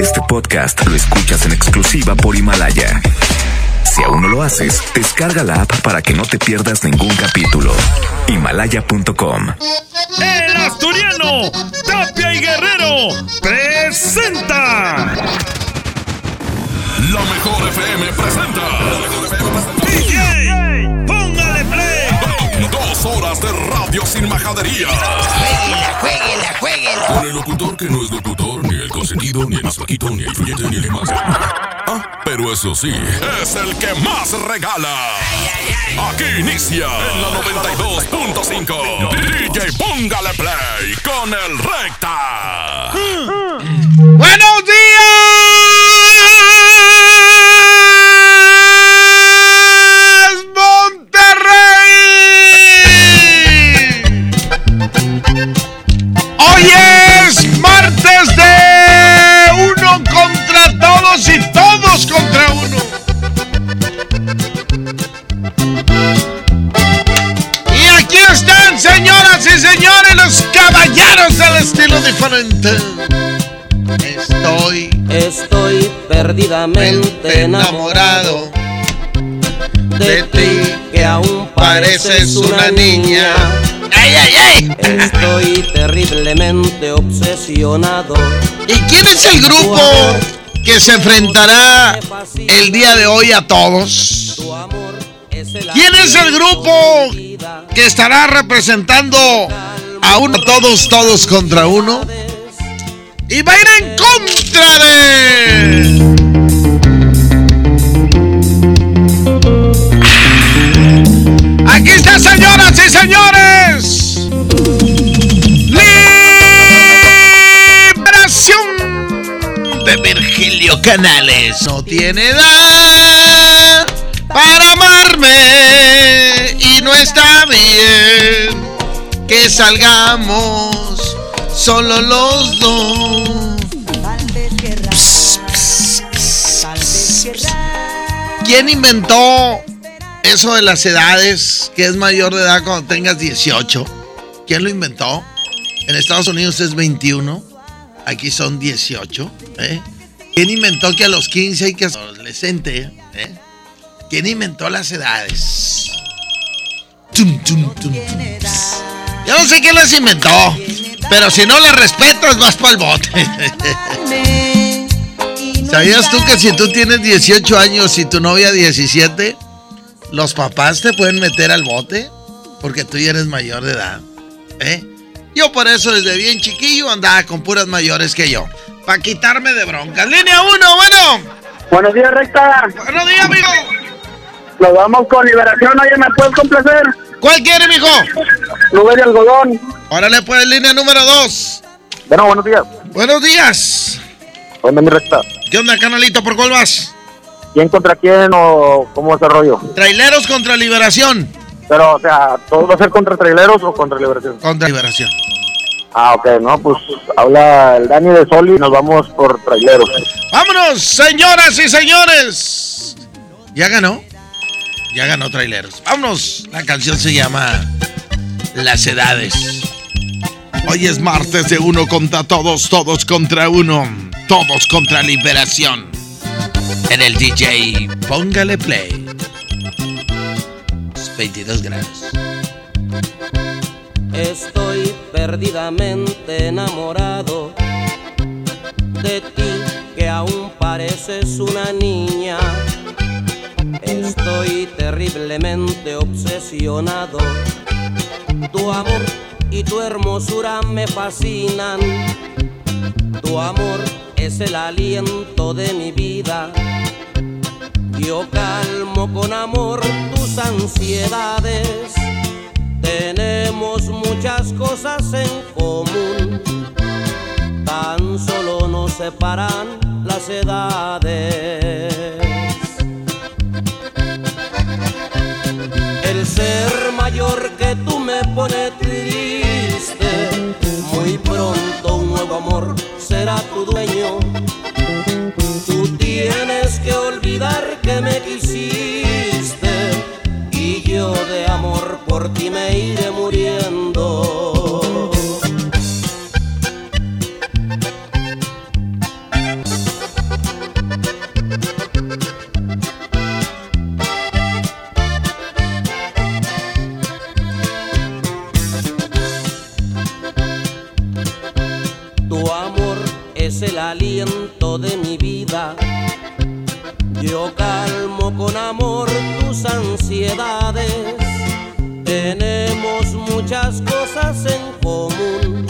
Este podcast lo escuchas en exclusiva por Himalaya. Si aún no lo haces, descarga la app para que no te pierdas ningún capítulo. Himalaya.com. El asturiano Tapia y Guerrero presenta. La mejor FM presenta. DJ, póngale play. Dos horas de radio sin majadería. Jueguela, jueguela, jueguela. Con el locutor que no es locutor, ni el consentido, ni el más flaquito, ni el influyente, ni el más. Ah, pero eso sí, es el que más regala. Aquí inicia en la 92.5. DJ Póngale Play con el Recta. ¡Buenos días, señoras y señores, los caballeros del estilo diferente. Estoy Estoy perdidamente enamorado de ti, que aún pareces una niña. ¡Ay, ay, ay! Estoy terriblemente obsesionado. ¿Y quién es el grupo que se enfrentará el día de hoy a todos? ¿Quién es el grupo que estará representando a uno todos, todos contra uno? Y va a ir en contra de... Aquí está, señoras y señores. Liberación de Virgilio Canales. No tiene edad para y no está bien que salgamos solo los dos. ¿Quién inventó eso de las edades, que es mayor de edad cuando tengas 18? ¿Quién lo inventó? En Estados Unidos es 21, aquí son 18. ¿eh? ¿Quién inventó que a los 15 hay que ser adolescente? ¿Quién inventó las edades? Tum, tum, tum, tum. Yo no sé quién las inventó, pero si no las respetas vas para el bote. ¿Sabías tú que si tú tienes 18 años y tu novia 17, los papás te pueden meter al bote? Porque tú ya eres mayor de edad. ¿eh? Yo por eso desde bien chiquillo andaba con puras mayores que yo. Para quitarme de broncas. Línea 1, bueno. Buenos días, recta. Buenos días, amigo. Nos vamos con liberación. Oye, ¿me puedes complacer? ¿Cuál quiere, mijo? Nube de algodón. Órale, pues, línea número 2. Bueno, buenos días. Buenos días. Bueno, mi recta. ¿Qué onda, canalito? ¿Por cuál vas? ¿Quién contra quién o cómo es el rollo? Traileros contra Liberación. Pero, o sea, ¿todo va a ser contra traileros o contra liberación? Contra Liberación. Ah, ok, no, pues habla el Dani de Soli y nos vamos por traileros. ¡Vámonos, señoras y señores! Ya ganó. Ya ganó Traileros. Vámonos. La canción se llama Las Edades. Hoy es martes de uno contra todos, todos contra uno, todos contra Liberación. En el DJ, póngale play. 22 grados. Estoy perdidamente enamorado de ti, que aún pareces una niña. Estoy terriblemente obsesionado. Tu amor y tu hermosura me fascinan. Tu amor es el aliento de mi vida. Yo calmo con amor tus ansiedades. Tenemos muchas cosas en común. Tan solo nos separan las edades. Me pone triste. Muy pronto un nuevo amor será tu dueño. Tú tienes que olvidar que me quisiste y yo de amor por ti me iré muriendo. Yo calmo con amor tus ansiedades. Tenemos muchas cosas en común.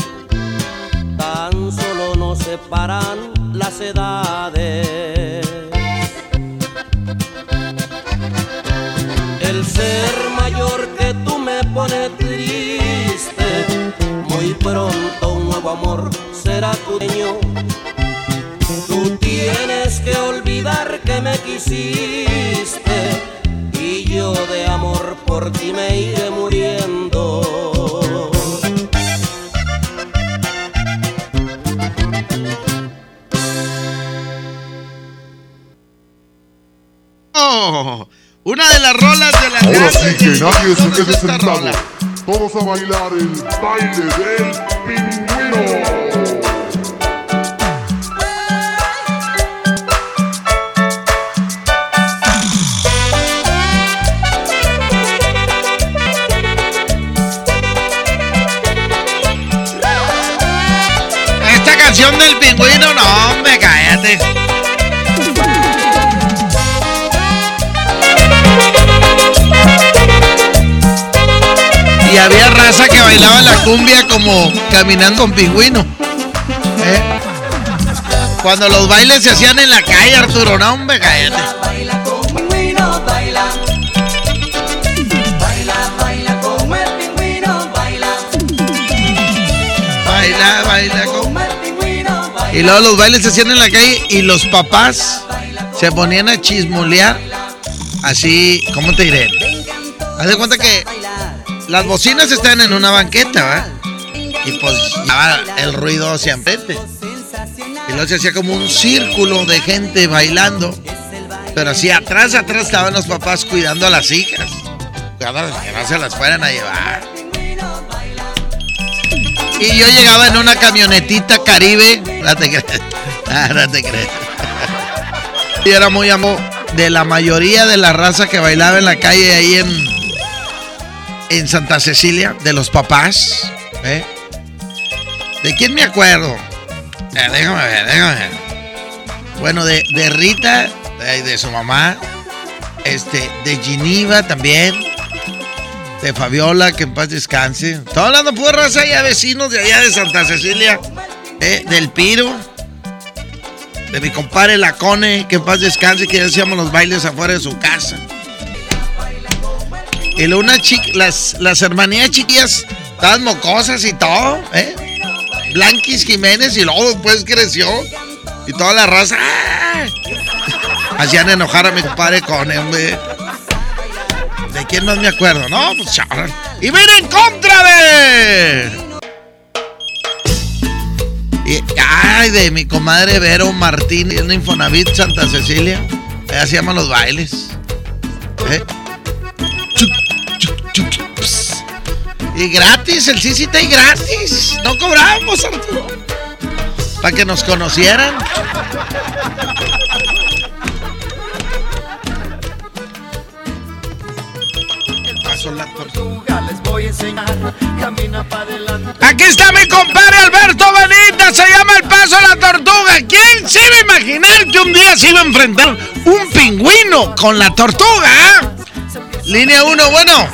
Tan solo nos separan las edades. El ser mayor que tú me pone triste. Muy pronto un nuevo amor será tu dueño. Quisiste y yo de amor por ti me iré muriendo. Oh, una de las rolas de la Ahora sí que nadie se quede sentado. rola. Todos a bailar el baile del pingüino. Pingüino, no, hombre. Y había raza que bailaba la cumbia como caminando con pingüino. ¿eh? Cuando los bailes se hacían en la calle, Arturo, no, hombre, cállate. Y luego los bailes se hacían en la calle y los papás se ponían a chismolear. Así, ¿cómo te diré? Haz de cuenta que las bocinas están en una banqueta, ¿va? Y pues llevaba el ruido hacia enfrente. Y luego se hacía como un círculo de gente bailando. Pero así atrás, atrás estaban los papás cuidando a las hijas. Cuidando que no se las fueran a llevar. Y yo llegaba en una camionetita Caribe. No te crees. Ah, no te crees. Y era muy amo de la mayoría de la raza que bailaba en la calle ahí en, en Santa Cecilia, de los papás. ¿eh? ¿De quién me acuerdo? Déjame ver, déjame ver. Bueno, de, de Rita, de, de su mamá. Este, de Giniva también. De Fabiola, que en paz descanse. Estoy hablando pura raza allá, vecinos de allá de Santa Cecilia. eh, del Piro. De mi compadre Lacone, que en paz descanse, que ya hacíamos los bailes afuera de su casa. Y una chica, las, las hermanías chiquillas, estaban mocosas y todo, ¿eh? Blanquis Jiménez y luego después creció. Y toda la raza. ¡ah! Hacían enojar a mi compadre Cone, hombre. ¿De quién más me acuerdo? No, pues chaval. ¡Y ven en contra de! Ay, de mi comadre Vero Martín en Infonavit Santa Cecilia. Allá llaman los bailes. ¿Eh? Y gratis, el está y gratis. No cobramos, Arturo. Para que nos conocieran. Tortuga. les voy a enseñar. Camina para adelante. Aquí está mi compadre Alberto Benítez, se llama el paso a la tortuga. ¿Quién se iba a imaginar que un día se iba a enfrentar un pingüino con la tortuga? ah? Línea 1, bueno.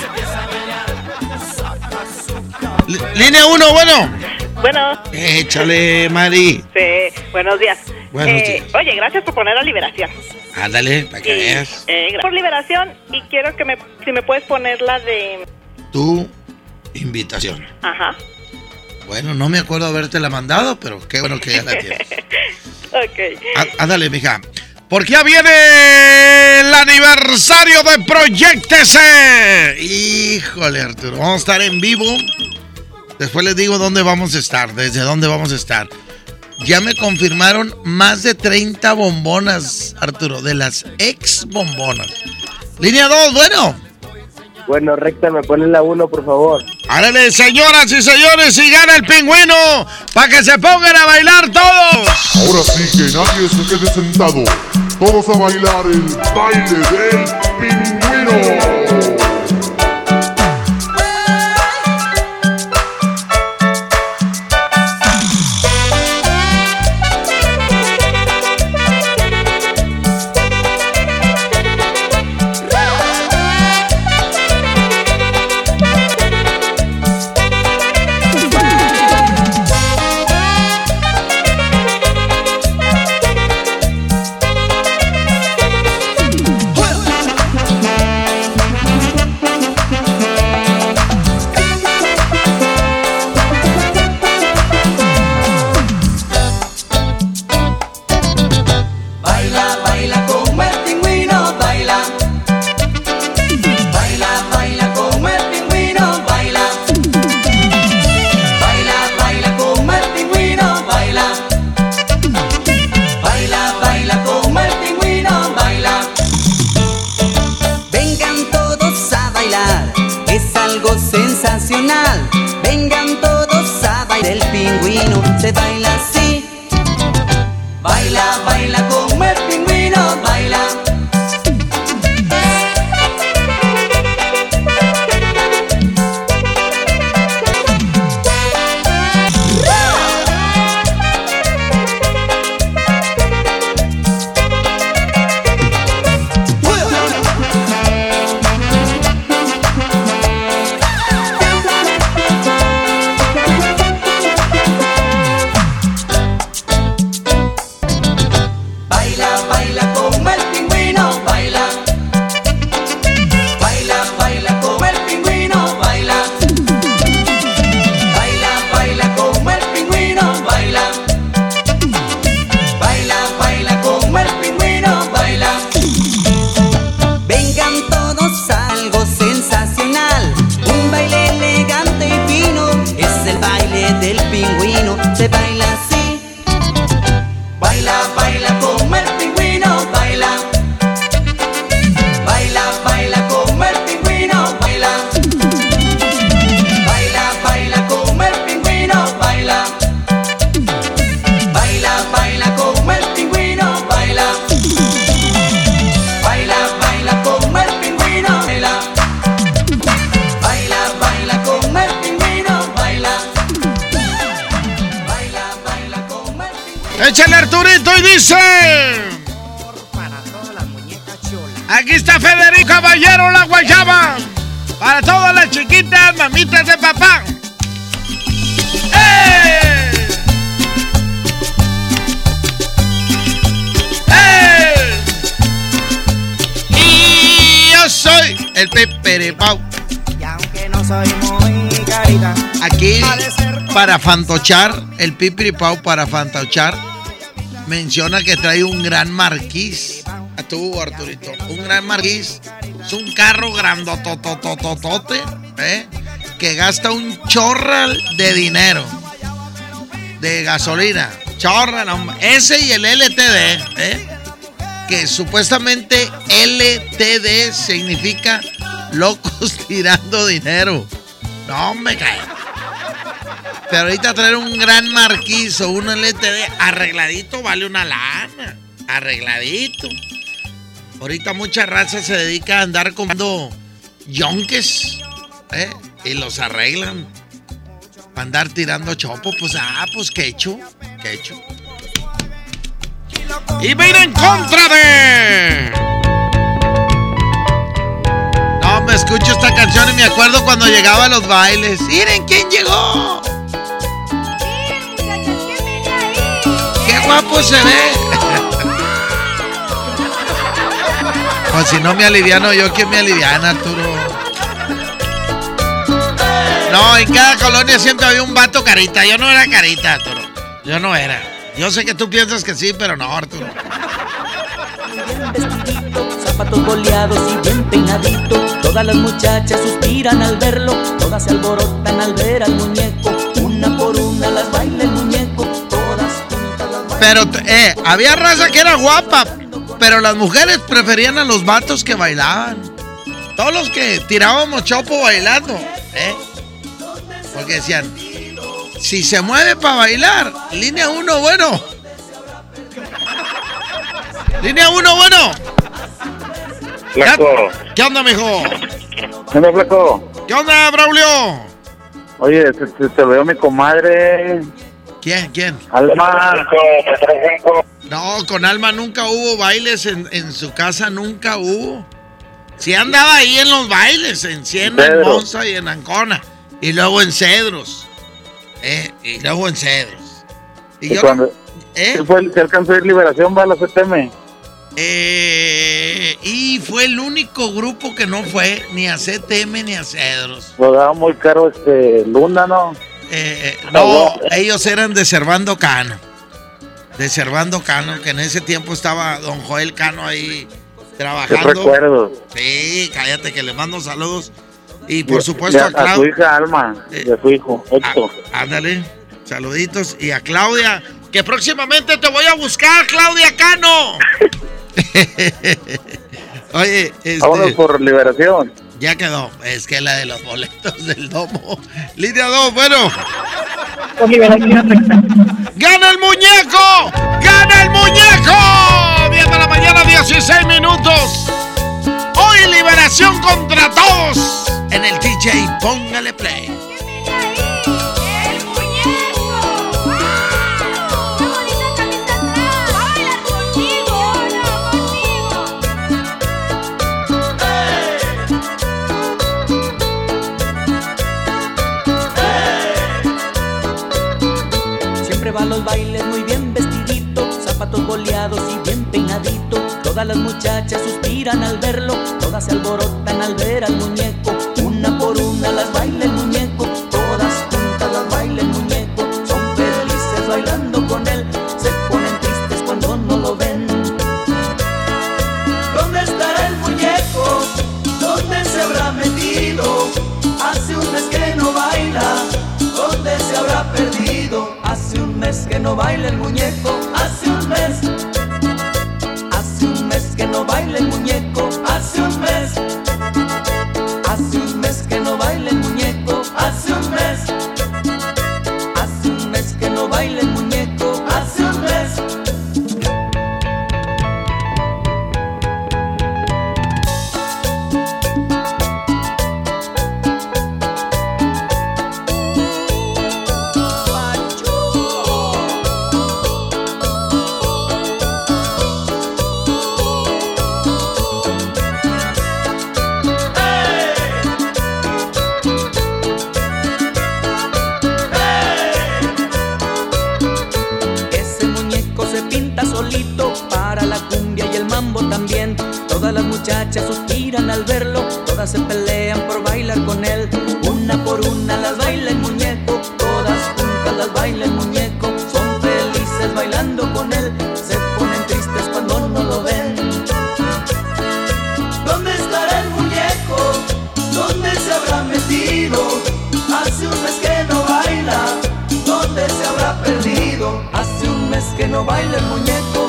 Línea 1, bueno. Bueno, Échale, Mari. sí, buenos días. Buenos Eh, días. Oye, gracias por poner la liberación. Ándale, para que Y, veas. eh, por liberación y quiero que me, si me puedes poner la de, Tu invitación. ajá, Bueno, no me acuerdo haberte la mandado, pero qué bueno que ya la tienes. ok. Á- Ándale, mija. Porque ya viene el aniversario de Proyectese. Híjole, Arturo. Vamos a estar en vivo. Después les digo dónde vamos a estar, desde dónde vamos a estar. Ya me confirmaron más de 30 bombonas, Arturo, de las ex bombonas. Línea 2, bueno. Bueno, recta, me pones la 1, por favor. Árale, señoras y señores, y gana el pingüino para que se pongan a bailar todos. Ahora sí que nadie se quede sentado. Todos a bailar el baile del pingüino. Se baila. Fantochar, el Pipri Pau para fantochar, menciona que trae un gran marquís. A Arturito, un gran marquís. Es un carro grandototototote, ¿eh? Que gasta un chorral de dinero. De gasolina. Chorral. Ese y el LTD, ¿eh? Que supuestamente LTD significa locos tirando dinero. No me cae. Pero ahorita traer un gran marquís o un LTD arregladito vale una lana. Arregladito. Ahorita mucha raza se dedica a andar comprando yonques. ¿eh? Y los arreglan. Para andar tirando chopo. Pues, ah, pues. Qué hecho. Y va a ir en contra de. No, me escucho esta canción y me acuerdo cuando llegaba a los bailes. Miren quién llegó. Guapo se ve. Pues si no me aliviano yo, ¿quién me aliviana, Arturo? No, en cada colonia siempre había un vato carita. Yo no era carita, Arturo. Yo no era. Yo sé que tú piensas que sí, pero no, Arturo. zapatos boleados y bien peinadito. Todas las muchachas suspiran al verlo, todas se alborotan al ver al muñeco. Una por una las baila el muñeco, Pero, eh, había raza que era guapa, pero las mujeres preferían a los vatos que bailaban. Todos los que tirábamos chopo bailando, ¿eh? Porque decían, si se mueve para bailar, línea uno, bueno. Línea uno, bueno. Flaco. ¿Qué onda, mijo? ¿Qué onda, flaco? ¿Qué onda, Braulio? Oye, te, te- te veo mi comadre. ¿Quién? ¿Quién? Alma. No, con Alma nunca hubo bailes en, en su casa, nunca hubo. Sí andaba ahí en los bailes, en Siena, en. Monza y en Ancona. Y luego en Cedros. Eh, y luego en Cedros. Y Y yo cuando ¿Eh? ¿sí fue el que alcanzó a ir Liberación, va a la CTM. eh, y fue el único grupo que no fue ni a CTM ni a Cedros. Lo daba muy caro este Luna, ¿no? Eh, eh, no, ellos eran de Servando Cano. De Servando Cano, que en ese tiempo estaba don Joel Cano ahí trabajando. recuerdos. Sí, cállate que le mando saludos. Y por supuesto a a, su hija Alma y a su hijo Héctor. Ándale, saluditos. Y a Claudia, que próximamente te voy a buscar, Claudia Cano. Oye, Vámonos este, por Liberación. Ya quedó. Es que la de los boletos del domo. Línea 2, bueno. ¡Gana el muñeco! ¡Gana el muñeco! 10 de la mañana, 16 minutos. Hoy liberación contra todos. En el DJ, póngale play. Siempre va a los bailes muy bien vestidito, zapatos boleados y bien peinadito. Todas las muchachas suspiran al verlo, todas se alborotan al ver al muñeco. Una por una las baila el muñeco, que no baila el muñeco. Hace un mes. Muchachas suspiran al verlo, todas se pelean por bailar con él. Una por una las baila el muñeco, todas juntas las baila el muñeco. Son felices bailando con él, se ponen tristes cuando no lo ven. ¿Dónde estará el muñeco? ¿Dónde se habrá metido? Hace un mes que no baila. ¿Dónde se habrá perdido? Hace un mes que no baila el muñeco.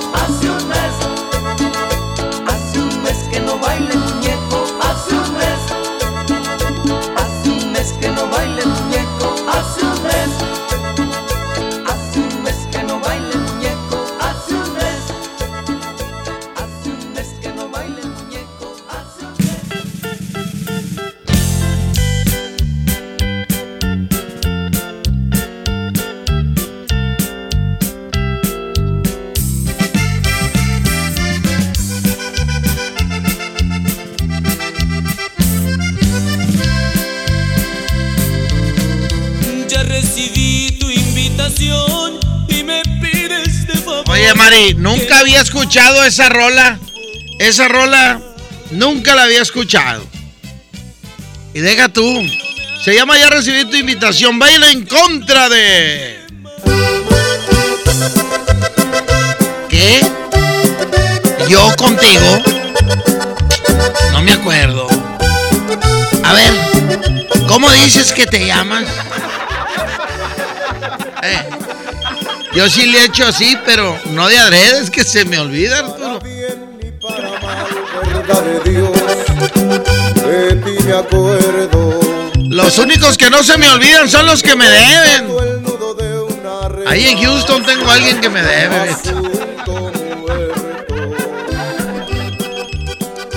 Había escuchado esa rola. Esa rola nunca la había escuchado. Y deja tú. Se llama Ya recibí tu invitación. Baila en contra de. ¿Qué? ¿Yo contigo? No me acuerdo. A ver, ¿cómo dices que te llamas? Yo sí le he hecho así, pero no de adrede, es que se me olvida, Arturo. Los únicos que no se me olvidan son los que me deben. Ahí en Houston tengo a alguien que me debe.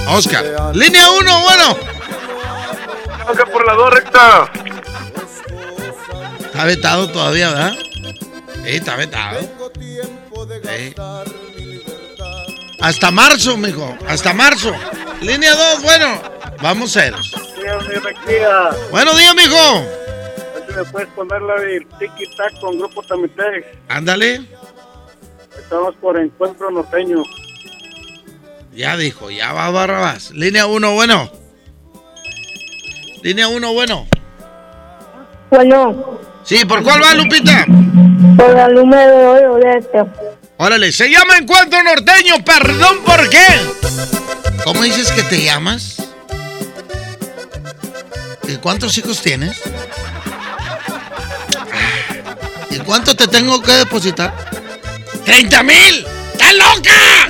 Oscar. Línea 1, bueno. Oscar por la dos recta. Está vetado todavía, ¿verdad? Sí, está vetado. Sí. Hasta marzo, mijo. Hasta marzo. Línea 2, bueno. Vamos ceros. Buenos días, mijo. ¿Me puedes poner la del Tiki Tac con Grupo Tamitec? Ándale. Estamos por Encuentro Norteño. Ya dijo, ya va Barrabás. Línea 1, bueno. Línea 1, bueno. Bueno, Sí, ¿por cuál va, Lupita? por el número de este. Órale, se llama Encuentro Norteño, perdón, ¿por qué? ¿Cómo dices que te llamas? ¿Y cuántos hijos tienes? ¿Y cuánto te tengo que depositar? ¡30 mil! ¡Estás loca!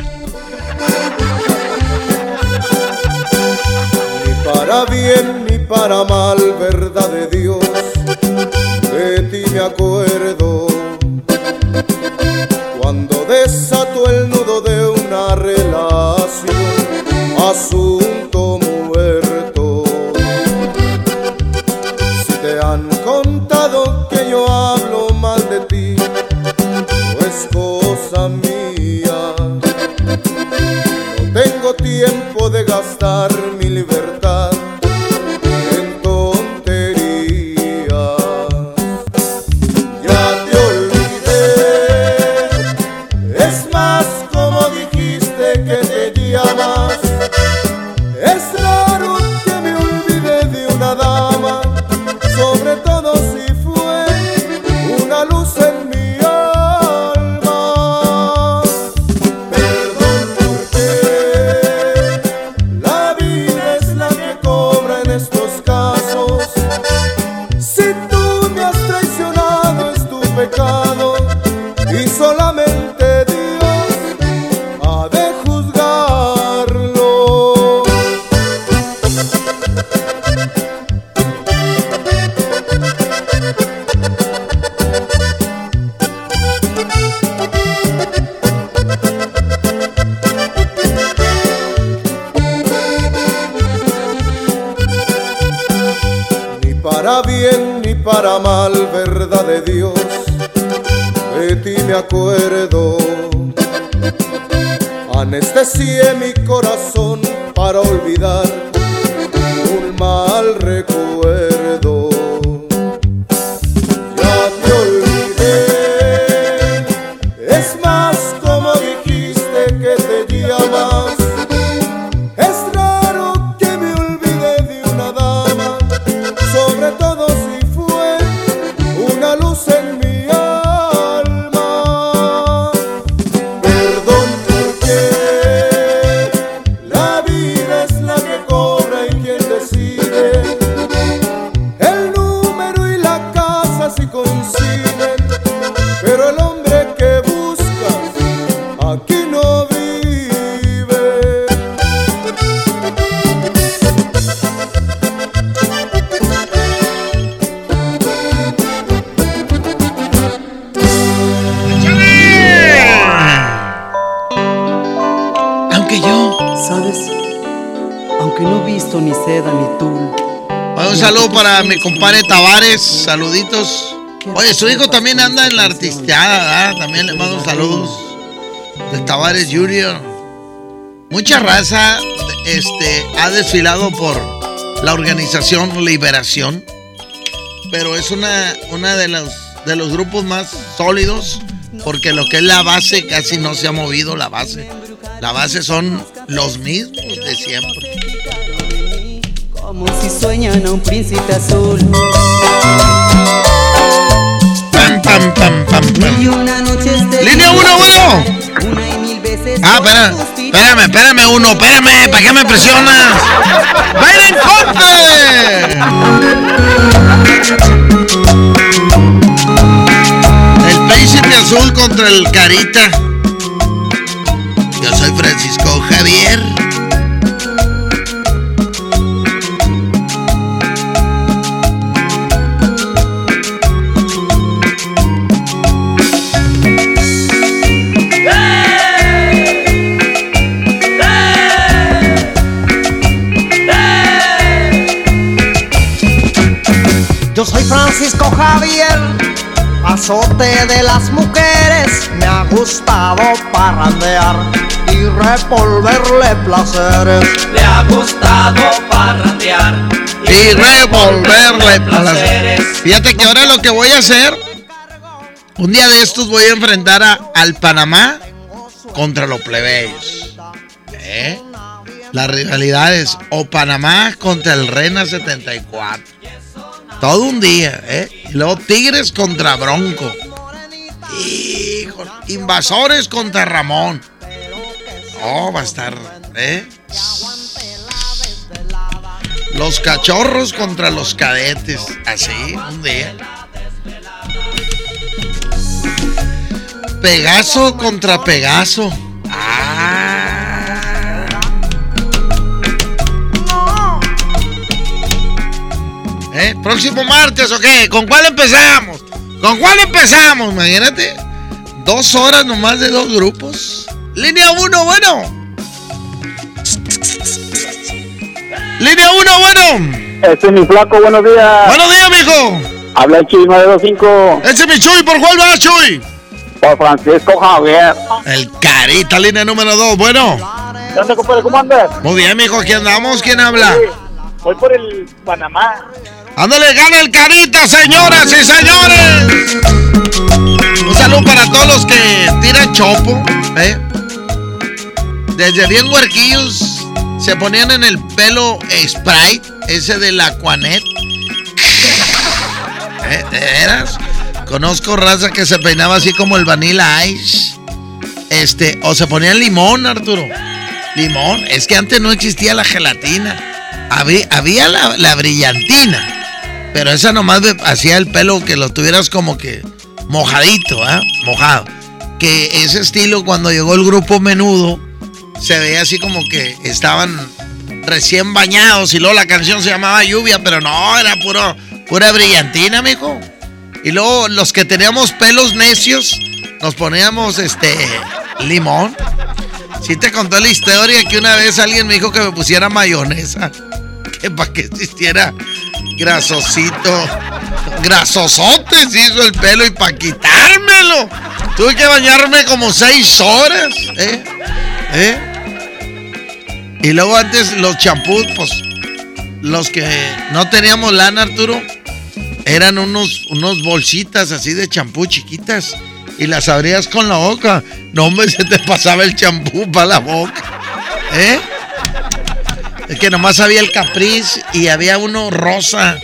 Ni para bien ni para mal, verdad de Dios, de ti me acuerdo. Cuando desato el nudo de una relación, asunto muerto. Si te han contado que yo hablo mal de ti, no es cosa mía. No tengo tiempo de gastar mi libertad compadre Tavares, saluditos. Oye, su hijo también anda en la artisteada, ¿verdad? También le mando saludos. De Tavares Junior. Mucha raza este, ha desfilado por la organización Liberación, pero es una, una de, los, de los grupos más sólidos porque lo que es la base casi no se ha movido la base. La base son los mismos de siempre. Como si sueñan a un príncipe azul. Pam, pam, pam, pam, pam. Línea uno, bueno. Una y mil veces. Ah, espera, espérame, espérame uno, espérame, ¿para qué me presionas? ¡Vayan corte! El príncipe azul contra el carita. Yo soy Francisco Javier. Parrandear y revolverle placeres. Le ha gustado parrandear Y revolverle placeres. Fíjate que ahora lo que voy a hacer, un día de estos voy a enfrentar a, al Panamá contra los plebeyos. ¿Eh? Las rivalidades. O Panamá contra el Rena 74. Todo un día, ¿eh? Y luego Tigres contra Bronco. Invasores contra Ramón. Oh, va a estar, ¿eh? Los cachorros contra los cadetes. Así, un día. Pegaso contra Pegaso. Ah. ¿Eh? ¿Próximo martes o qué? ¿Con cuál empezamos? ¿Con cuál empezamos? Imagínate. Dos horas nomás de dos grupos. Línea 1, bueno. Línea 1, bueno. Este es mi flaco, buenos días. Buenos días, mijo. Habla el Chuy 925. Ese es mi Chuy, ¿por cuál va, Chuy? Por Francisco Javier. El carita, línea número 2, bueno. ¿Dónde, compadre? ¿Cómo andas? Muy bien, mijo, aquí andamos. ¿Quién habla? Sí, voy por el Panamá. Ándale, gana el carita, señoras y señores. Un saludo para todos los que tiran chopo, ¿eh? Desde bien huerquillos se ponían en el pelo Sprite, ese de la Quanet. ¿Eh? ¿De veras? Conozco raza que se peinaba así como el Vanilla Ice. Este, o se ponían limón, Arturo. Limón. Es que antes no existía la gelatina. Había, la, la brillantina. Pero esa nomás hacía el pelo que lo tuvieras como que mojadito, ¿ah? Mojado. Que ese estilo cuando llegó el grupo menudo se veía así como que estaban recién bañados y luego la canción se llamaba Lluvia, pero no, era puro, pura brillantina, mijo. Y luego los que teníamos pelos necios nos poníamos este limón. Sí te contó la historia que una vez alguien me dijo que me pusiera mayonesa. Para que existiera grasosito. Grasosote se hizo el pelo y para quitármelo. Tuve que bañarme como seis horas. ¿eh? ¿Eh? Y luego antes los champús, pues los que no teníamos lana, Arturo, eran unos, unos bolsitas así de champú chiquitas y las abrías con la boca. No, hombre, se te pasaba el champú para la boca. ¿Eh? Es que nomás había el capriz y había uno rosa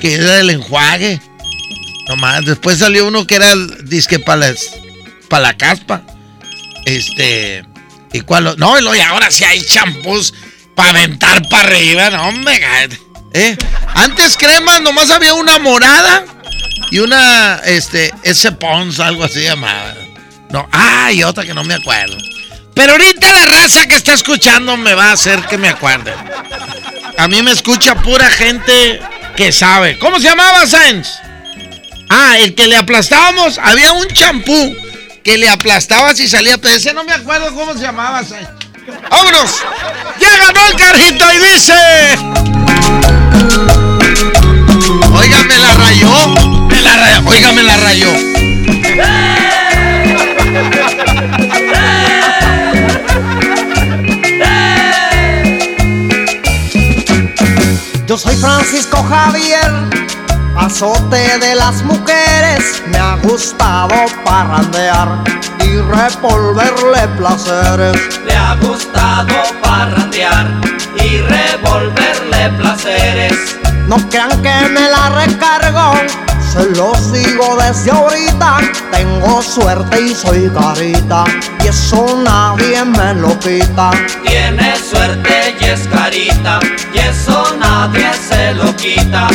que era el enjuague. Nomás, después salió uno que era disque para la caspa. Este. ¿Y cuál? No, y ahora sí hay champús para aventar para arriba. No, hombre. ¿eh? Antes cremas nomás había una morada y una, este, ese Pons, algo así llamada. No, ah, y otra que no me acuerdo. Pero ahorita la raza que está escuchando me va a hacer que me acuerde. A mí me escucha pura gente que sabe. ¿Cómo se llamaba Sainz? Ah, el que le aplastábamos, había un champú que le aplastabas y salía, pero ese no me acuerdo cómo se llamaba Sainz. ¡Vámonos! ¡Ya ganó el carjito y dice! Oiga, me la rayó. Me la rayó. Oiga, me la rayó. Yo soy Francisco Javier, azote de las mujeres. Me ha gustado parrandear y revolverle placeres. Le ha gustado parrandear y revolverle placeres. No crean que me la recargo, se los digo desde ahorita. Tengo suerte y soy carita, y eso nadie me lo quita. Tiene suerte y es carita, y eso nadie se lo quita.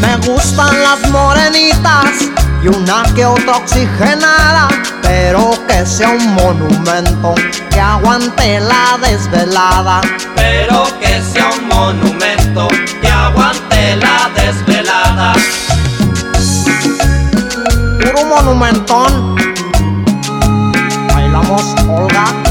Me gustan las morenitas y una que otra oxigenada, pero que sea un monumento que aguante la desvelada. Pero que sea un monumento que aguante la desvelada. Puro monumentón. Bailamos, Olga.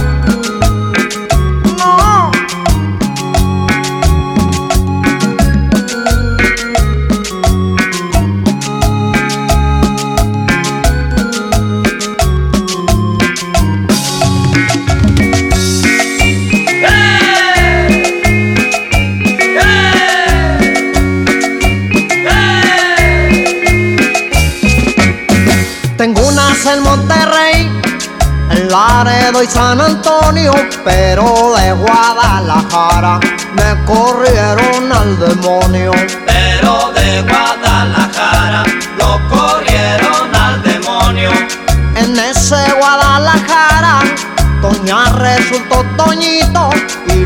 Laredo y San Antonio, pero de Guadalajara me corrieron al demonio. Pero de Guadalajara lo corrieron al demonio. En ese Guadalajara, Toña resultó Toñito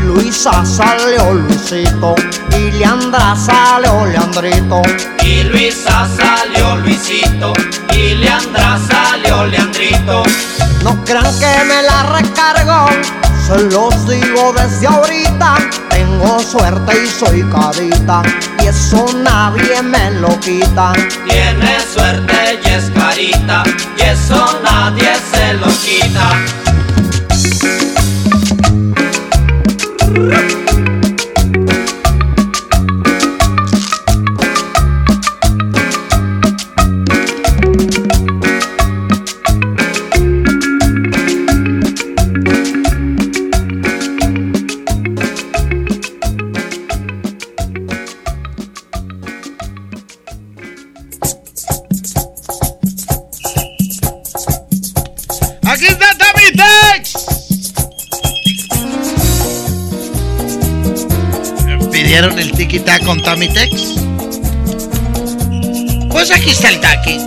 Luisa salió Luisito y Leandra salió Leandrito. Y Luisa salió Luisito y Leandra salió Leandrito. No crean que me la recargo, Se los digo desde ahorita, tengo suerte y soy carita, y eso nadie me lo quita. Tiene suerte y es carita, y eso nadie se lo quita. Yeah. Con Tommy Tex? Pues aquí está el taqui.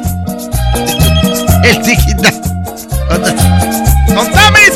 El tiki. Con Tommy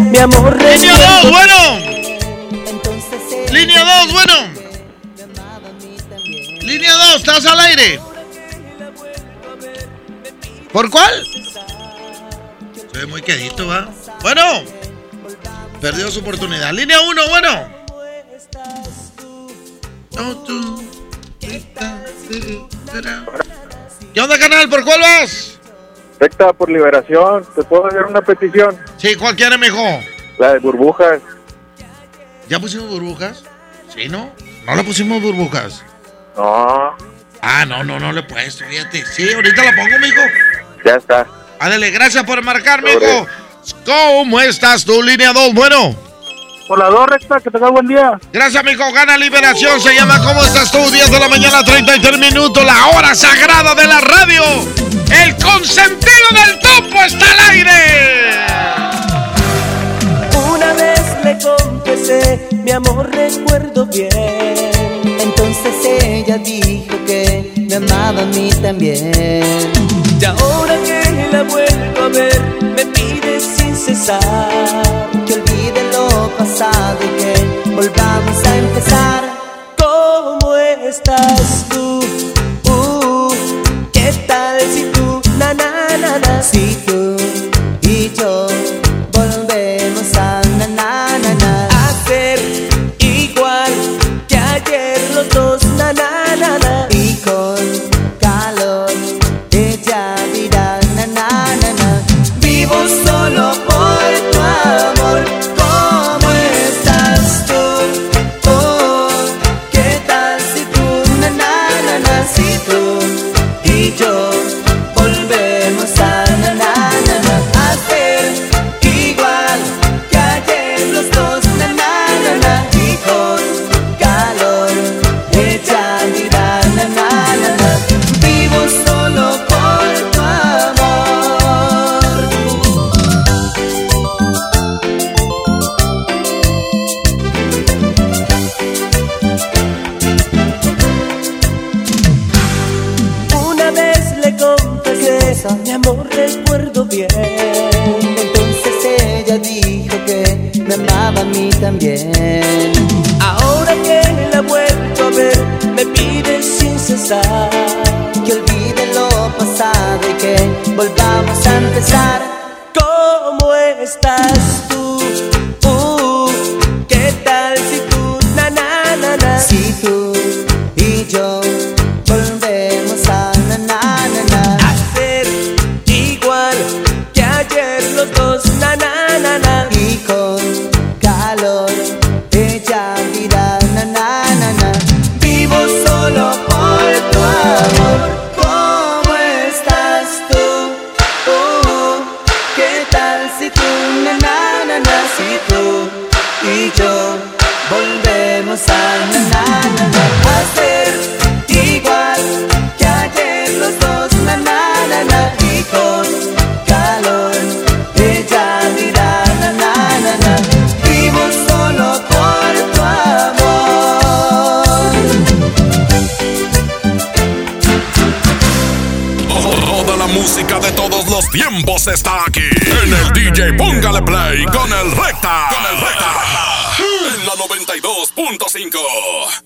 mi amor Línea 2, recuerdo- bueno. Línea 2, bueno. Línea 2, estás al aire. ¿Por cuál? Se ve muy quedito, ¿va? Bueno. Perdió su oportunidad. Línea 1, bueno. ¿Qué onda, canal? ¿Por cuál vas? Recta por liberación. ¿Te puedo hacer una petición? Sí, ¿cuál quiere mejor? La de burbujas. ¿Ya pusimos burbujas? Sí, ¿no? No le pusimos burbujas. No, Ah, no, no, no le he puesto, fíjate. Sí, ahorita la pongo, mijo. ya está. Ándale, gracias por marcar, mijo. ¿Cómo estás tú, línea 2? Bueno. Hola, dos recta, que tengas buen día. Gracias, mijo. Gana Liberación. Se llama ¿Cómo estás tú? 10 de la mañana, 33 minutos. La hora sagrada de la radio. El consentido del topo está al aire. Una vez le confesé mi amor recuerdo bien. Entonces ella dijo que me amaba a mí también. Y ahora que la vuelvo a ver, me pide sin cesar. Que olvide lo pasado y que volvamos a empezar. ¿Cómo estás tú? despacito también. Ahora que la vuelvo a ver, me pide sin cesar. Que olvide lo pasado y que volvamos a empezar. ¿Cómo estás tú? Tiempos está aquí. En el DJ Póngale Play con el Recta. Con el Recta. En la 92.5.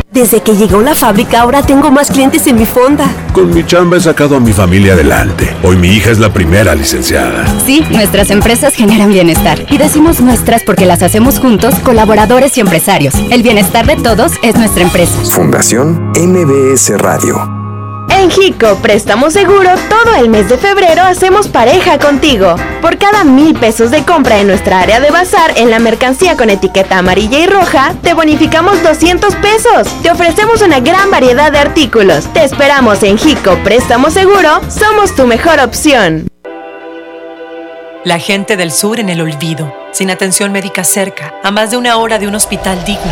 Desde que llegó la fábrica ahora tengo más clientes en mi fonda. Con mi chamba he sacado a mi familia adelante. Hoy mi hija es la primera licenciada. Sí, nuestras empresas generan bienestar. Y decimos nuestras porque las hacemos juntos, colaboradores y empresarios. El bienestar de todos es nuestra empresa. Fundación MBS Radio. En Jico Préstamo Seguro, todo el mes de febrero hacemos pareja contigo. Por cada mil pesos de compra en nuestra área de bazar en la mercancía con etiqueta amarilla y roja, te bonificamos 200 pesos. Te ofrecemos una gran variedad de artículos. Te esperamos en Jico Préstamo Seguro, somos tu mejor opción. La gente del sur en el olvido, sin atención médica cerca, a más de una hora de un hospital digno.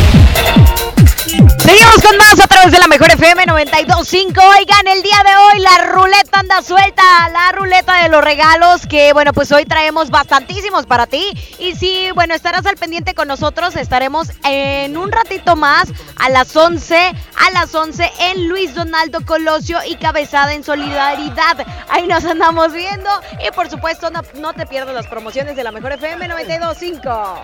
Seguimos con más a través de la mejor FM 925. Oigan, el día de hoy la ruleta anda suelta, la ruleta de los regalos que, bueno, pues hoy traemos bastantísimos para ti. Y sí, bueno, estarás al pendiente con nosotros. Estaremos en un ratito más a las 11, a las 11 en Luis Donaldo Colosio y Cabezada en Solidaridad. Ahí nos andamos viendo. Y por supuesto, no, no te pierdas las promociones de la mejor FM 925.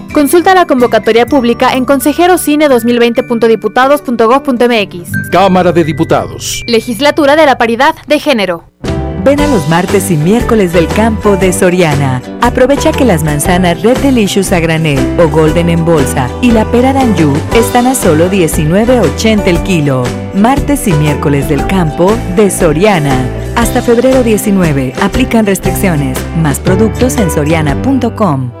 Consulta la convocatoria pública en consejerocine2020.diputados.gov.mx. Cámara de Diputados. Legislatura de la Paridad de Género. Ven a los martes y miércoles del campo de Soriana. Aprovecha que las manzanas Red Delicious a granel o Golden en bolsa y la pera Danju están a solo 19.80 el kilo. Martes y miércoles del campo de Soriana. Hasta febrero 19. Aplican restricciones. Más productos en soriana.com.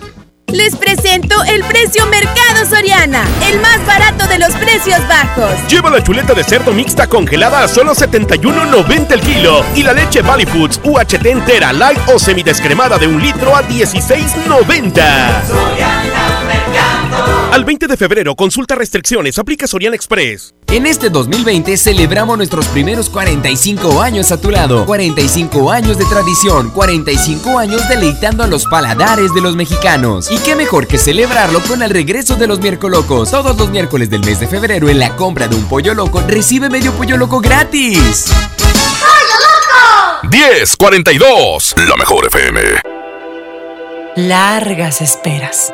Les presento el precio Mercado Soriana, el más barato de los precios bajos. Lleva la chuleta de cerdo mixta congelada a solo 71.90 el kilo y la leche Valley Foods UHT entera, light o semidescremada de un litro a 16.90. Al 20 de febrero, consulta restricciones, aplica Soriana Express. En este 2020 celebramos nuestros primeros 45 años a tu lado. 45 años de tradición, 45 años deleitando a los paladares de los mexicanos. Y qué mejor que celebrarlo con el regreso de los miércoles locos. Todos los miércoles del mes de febrero en la compra de un pollo loco recibe medio pollo loco gratis. ¡Pollo loco! 1042, la mejor FM. Largas esperas.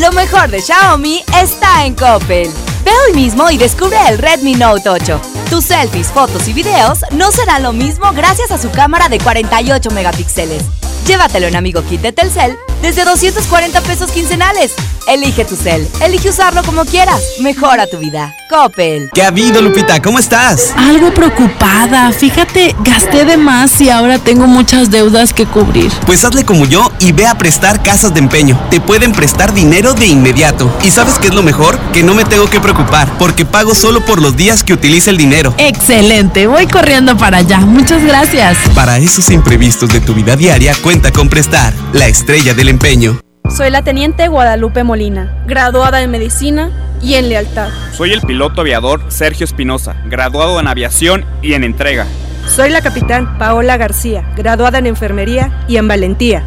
Lo mejor de Xiaomi está en Coppel. Ve hoy mismo y descubre el Redmi Note 8. Tus selfies, fotos y videos no serán lo mismo gracias a su cámara de 48 megapíxeles. Llévatelo en Amigo Kit de Telcel desde 240 pesos quincenales. Elige tu cel, elige usarlo como quieras. Mejora tu vida. Coppel. ¿Qué ha habido, Lupita? ¿Cómo estás? Algo preocupada. Fíjate, gasté de más y ahora tengo muchas deudas que cubrir. Pues hazle como yo y ve a prestar casas de empeño. Te pueden prestar dinero de inmediato. ¿Y sabes qué es lo mejor? Que no me tengo que preocupar porque pago solo por los días que utilice el dinero. Excelente, voy corriendo para allá. Muchas gracias. Para esos imprevistos de tu vida diaria, cuenta con Prestar, la estrella del empeño. Soy la teniente Guadalupe Molina, graduada en medicina y en lealtad. Soy el piloto aviador Sergio Espinosa, graduado en aviación y en entrega. Soy la capitán Paola García, graduada en enfermería y en valentía.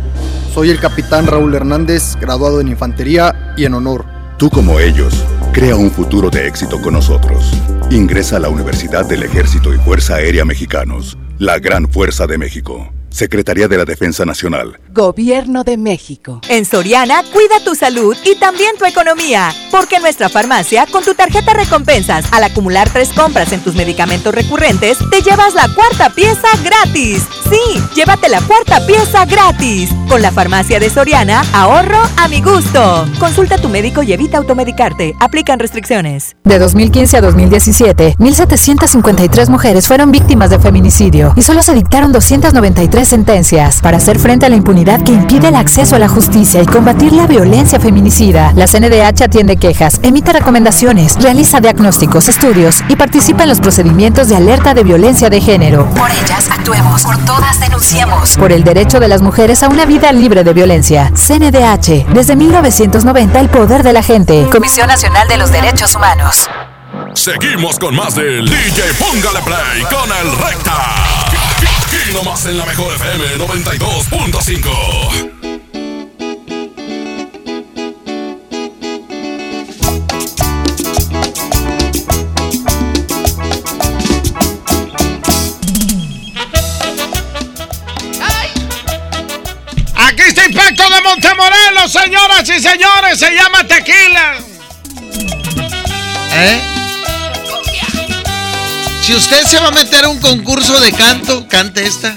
Soy el capitán Raúl Hernández, graduado en infantería y en honor. Tú como ellos, crea un futuro de éxito con nosotros. Ingresa a la Universidad del Ejército y Fuerza Aérea Mexicanos, la gran fuerza de México. Secretaría de la Defensa Nacional. Gobierno de México. En Soriana, cuida tu salud y también tu economía. Porque en nuestra farmacia, con tu tarjeta recompensas, al acumular tres compras en tus medicamentos recurrentes, te llevas la cuarta pieza gratis. Sí, llévate la cuarta pieza gratis. Con la farmacia de Soriana, ahorro a mi gusto. Consulta a tu médico y evita automedicarte. Aplican restricciones. De 2015 a 2017, 1.753 mujeres fueron víctimas de feminicidio y solo se dictaron 293 sentencias para hacer frente a la impunidad que impide el acceso a la justicia y combatir la violencia feminicida. La CNDH atiende quejas, emite recomendaciones, realiza diagnósticos, estudios y participa en los procedimientos de alerta de violencia de género. Por ellas actuemos, por todas denunciemos. Por el derecho de las mujeres a una vida libre de violencia. CNDH, desde 1990 el poder de la gente. Comisión Nacional de los Derechos Humanos. Seguimos con más del DJ Póngale Play con el Recta. Aquí nomás en la mejor FM 92.5. Aquí está Impacto de Montemorelos, señoras y señores. Se llama Tequila. ¿Eh? Si usted se va a meter a un concurso de canto, cante esta.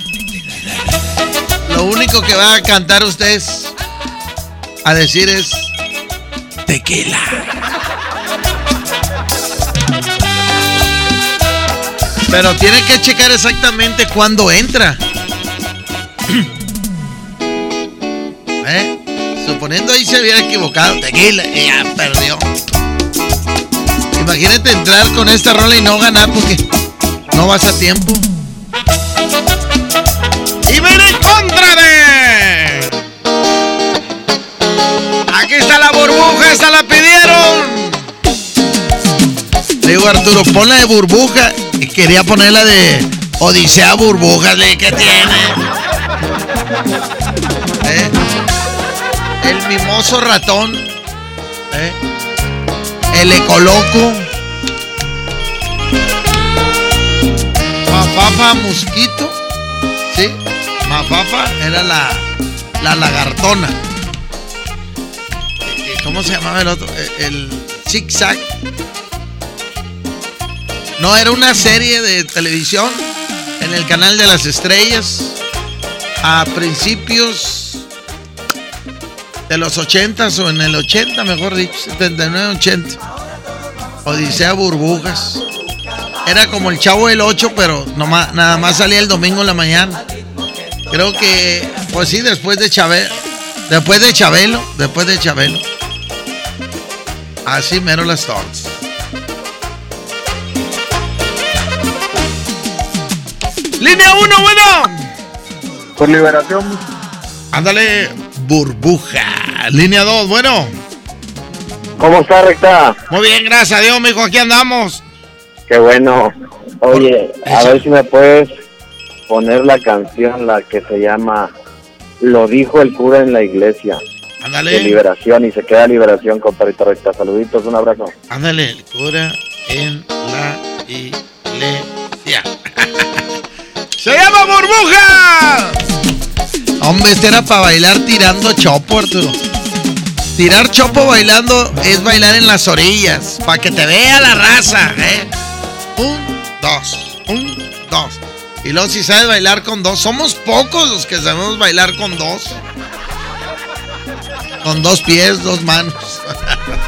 Lo único que va a cantar usted es a decir es tequila. Pero tiene que checar exactamente cuándo entra. ¿Eh? Suponiendo ahí se hubiera equivocado, tequila, y ya perdió. Imagínate entrar con esta rola y no ganar porque no vas a tiempo. Y ven en contra de. Aquí está la burbuja, esa la pidieron. Le digo Arturo, ponla de burbuja. Y quería ponerla de Odisea Burbujas, le ¿qué tiene? ¿Eh? El mimoso ratón. ¿Eh? El ecoloco. Mafafa mosquito. Sí, Mafafa era la, la lagartona. ¿Y ¿Cómo se llamaba el otro? El, el Zig Zag. No, era una serie de televisión en el canal de las estrellas a principios de los 80 o en el 80, mejor dicho, 79, 80. Odisea Burbujas. Era como el chavo del 8, pero nada más salía el domingo en la mañana. Creo que, pues sí, después de Chabelo. Después de Chabelo, después de Chabelo. Así mero las tortas. Línea 1, bueno. Por liberación. Ándale, burbuja. Línea 2, bueno. ¿Cómo está, Recta? Muy bien, gracias a Dios, mijo. Aquí andamos. Qué bueno. Oye, a ver si me puedes poner la canción, la que se llama Lo dijo el cura en la iglesia. Ándale. De liberación y se queda liberación, compadrito Recta. Saluditos, un abrazo. Ándale, el cura en la iglesia. ¡Se llama burbuja! Hombre, este era para bailar tirando chopo, Arturo. Tirar chopo bailando es bailar en las orillas, para que te vea la raza, ¿eh? Un, dos, un, dos. Y luego si sabes bailar con dos, somos pocos los que sabemos bailar con dos. Con dos pies, dos manos.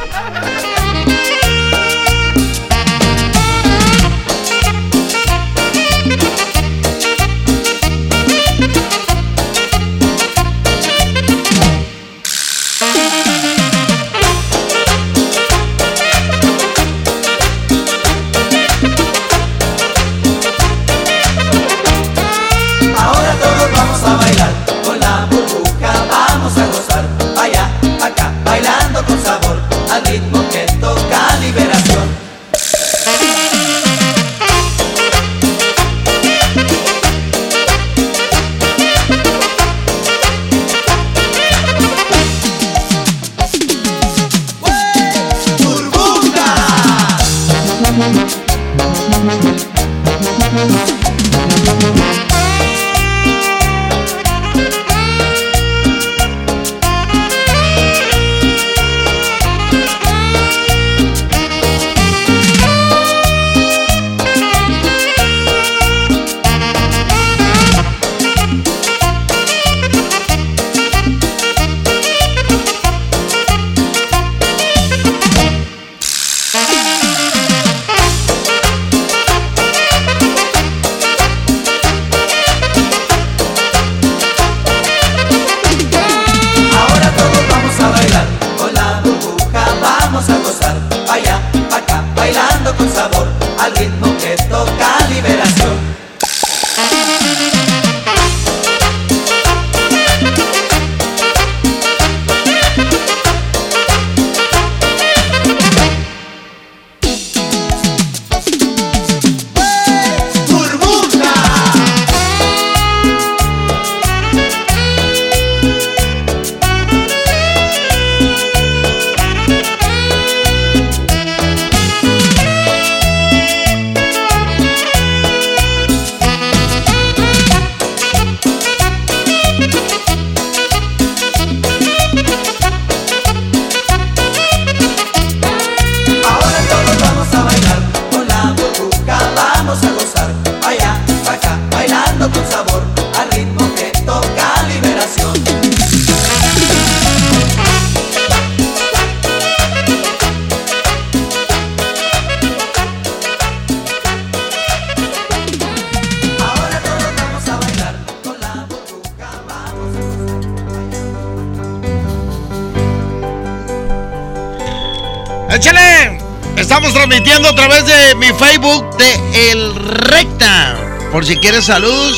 Por si quieres salud,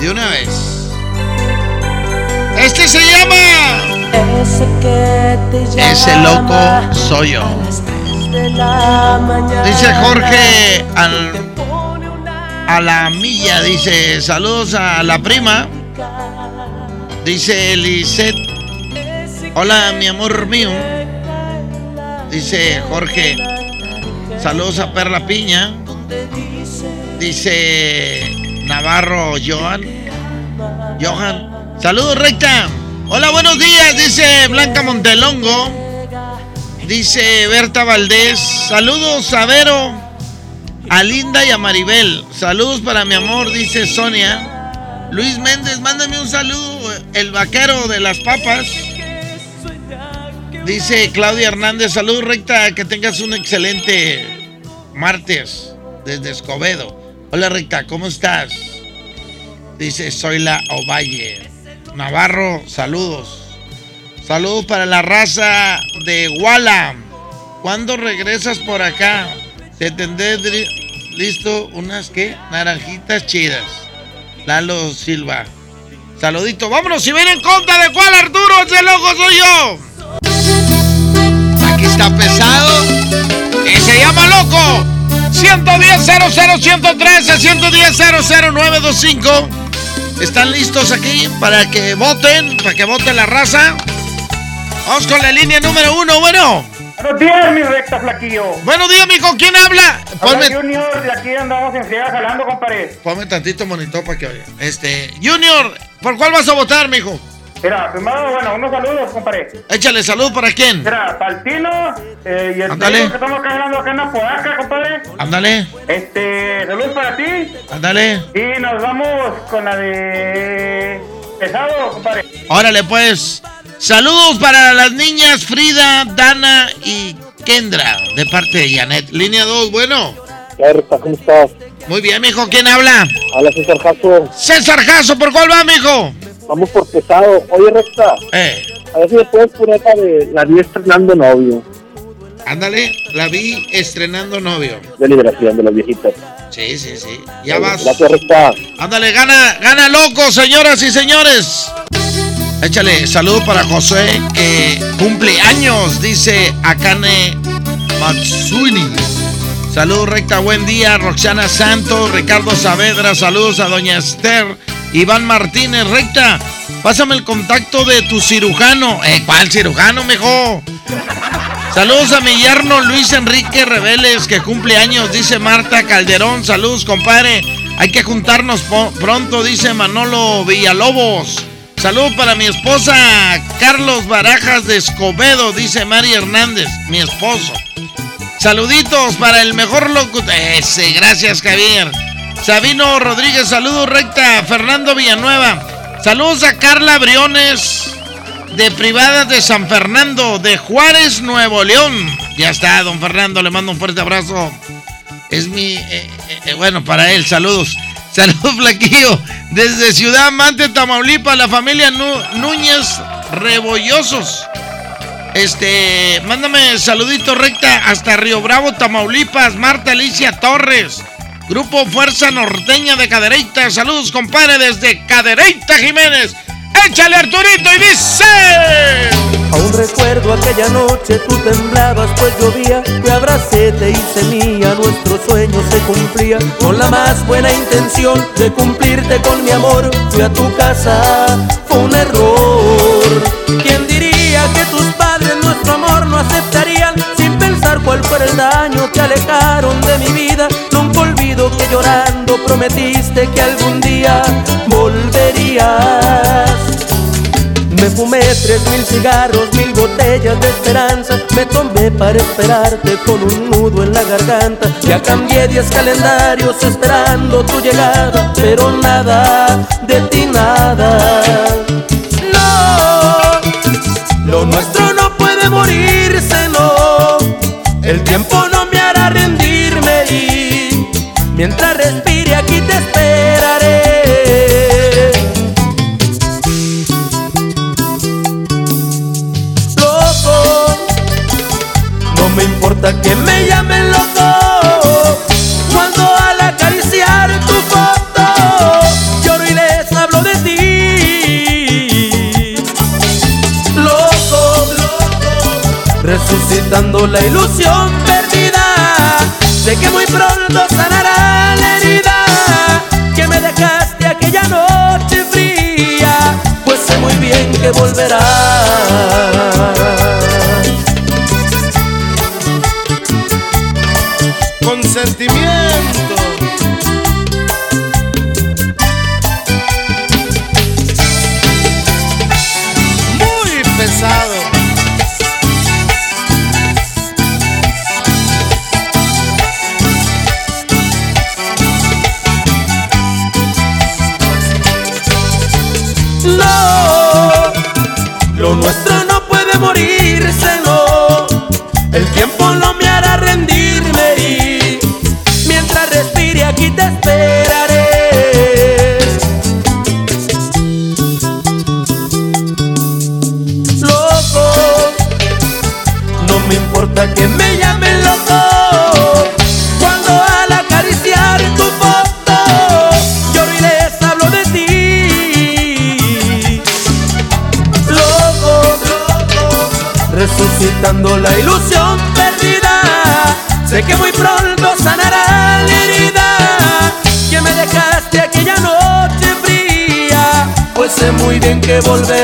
de una vez. Este se llama. Ese, loco soy yo. Dice Jorge a la milla, dice saludos a la prima. Dice Lisette. Hola, mi amor mío. Dice Jorge. Saludos a Perla Piña. Dice Navarro Johan. Johan. Saludos, recta. Hola, buenos días, dice Blanca Montelongo. Dice Berta Valdés, saludos a Vero, a Linda y a Maribel. Saludos para mi amor, dice Sonia. Luis Méndez, mándame un saludo, el vaquero de las papas. Dice Claudia Hernández, saludos recta, que tengas un excelente martes desde Escobedo. Hola recta, ¿cómo estás? Dice soy la Ovalle. Navarro, saludos. Saludos para la raza de Walla. ¿Cuándo regresas por acá? Te tendré listo unas que naranjitas chidas. Lalo Silva. Saludito. Vámonos, si vienen en contra de cuál Arturo, ese loco soy yo. Aquí está pesado. Se llama loco. 110 00 113 110 00925. ¿Están listos aquí para que voten? Para que voten la raza. Vamos con la línea número uno, bueno. Buenos días, mi recta flaquillo. Buenos días, mijo. ¿Quién habla? Ponme... Junior, de aquí andamos en friega jalando, compadre. Ponme tantito monitor para que oiga. Este, Junior, ¿por cuál vas a votar, mijo? Mira, primero, bueno, unos saludos, compadre. Échale salud para quién. Mira, para el Tino eh, y el Ándale. que estamos hablando acá en la Podaca, compadre. Ándale. Este, saludos para ti. Ándale. Y nos vamos con la de pesado, compadre. Órale, pues. Saludos para las niñas Frida, Dana y Kendra, de parte de Janet. Línea 2, bueno. ¿cómo estás? Muy bien, mijo. ¿Quién habla? Habla César Jasso. César Jasso, ¿por cuál va, mijo? Vamos por pesado. Oye, Recta. Eh. A ver si me puedes poner la de la vi estrenando novio. Ándale, la vi estrenando novio. De liberación de las viejitas. Sí, sí, sí. Ya vas. Gracias, Recta. Ándale, gana, gana loco, señoras y señores. Échale saludo para José, que cumple años, dice Akane Matsuni. Saludos recta, buen día, Roxana Santos, Ricardo Saavedra, saludos a Doña Esther, Iván Martínez, recta. Pásame el contacto de tu cirujano. Eh, ¿cuál cirujano, mejor? Saludos a mi yerno Luis Enrique Reveles, que cumple años, dice Marta Calderón. Saludos, compadre. Hay que juntarnos pronto, dice Manolo Villalobos. Salud para mi esposa Carlos Barajas de Escobedo, dice Mari Hernández, mi esposo. Saluditos para el mejor locutor. Ese, gracias Javier. Sabino Rodríguez, saludos recta. Fernando Villanueva. Saludos a Carla Briones de Privadas de San Fernando, de Juárez, Nuevo León. Ya está, don Fernando, le mando un fuerte abrazo. Es mi, eh, eh, eh, bueno, para él, saludos. Saludos, Flaquillo. Desde Ciudad Mante, Tamaulipas, la familia Núñez Rebollosos. Este, mándame saludito recta hasta Río Bravo, Tamaulipas, Marta Alicia Torres. Grupo Fuerza Norteña de Cadereyta. Saludos, compadre, desde Cadereyta, Jiménez. Échale Arturito y dice. Aún recuerdo aquella noche, tú temblabas pues llovía, te abracé, te hice mía, nuestro sueño se cumplía. Con la más buena intención de cumplirte con mi amor, fui a tu casa, fue un error. ¿Quién diría que tus padres nuestro amor no aceptarían? Pensar cuál fue el daño, te alejaron de mi vida. Nunca olvido que llorando prometiste que algún día volverías. Me fumé tres mil cigarros, mil botellas de esperanza. Me tomé para esperarte con un nudo en la garganta. Ya cambié diez calendarios esperando tu llegada, pero nada, de ti nada. No, lo nuestro no puede morirse, no. El tiempo no me hará rendirme y mientras respire aquí te esperaré. importa que me llamen loco Resucitando la ilusión perdida Sé que muy pronto sanará la herida Que me dejaste aquella noche fría. Pues sé muy bien que volverá que volverás.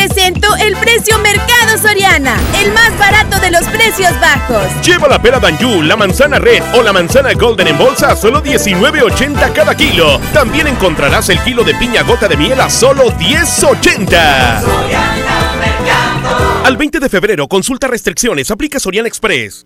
el precio Mercado Soriana, el más barato de los precios bajos. Lleva la pera Danju, la manzana red o la manzana golden en bolsa a solo 19.80 cada kilo. También encontrarás el kilo de piña gota de miel a solo 10.80. Al 20 de febrero, consulta restricciones, aplica Soriana Express.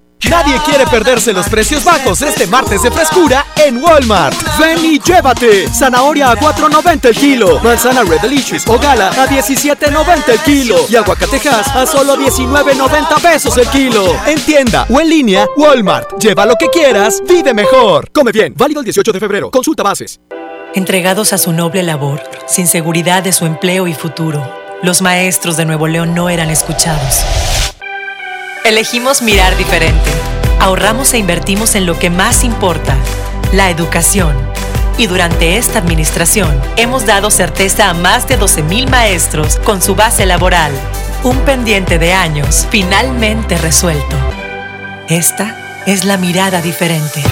Nadie quiere perderse los precios bajos este martes de frescura en Walmart. Ven y llévate. Zanahoria a 4.90 el kilo. Manzana Red Delicious o Gala a 17.90 el kilo. Y aguacatejas a solo 19.90 pesos el kilo. En tienda o en línea, Walmart. Lleva lo que quieras, vive mejor. Come bien. Válido el 18 de febrero. Consulta bases. Entregados a su noble labor, sin seguridad de su empleo y futuro, los maestros de Nuevo León no eran escuchados. Elegimos mirar diferente. Ahorramos e invertimos en lo que más importa, la educación. Y durante esta administración hemos dado certeza a más de 12.000 maestros con su base laboral. Un pendiente de años finalmente resuelto. Esta es la mirada diferente.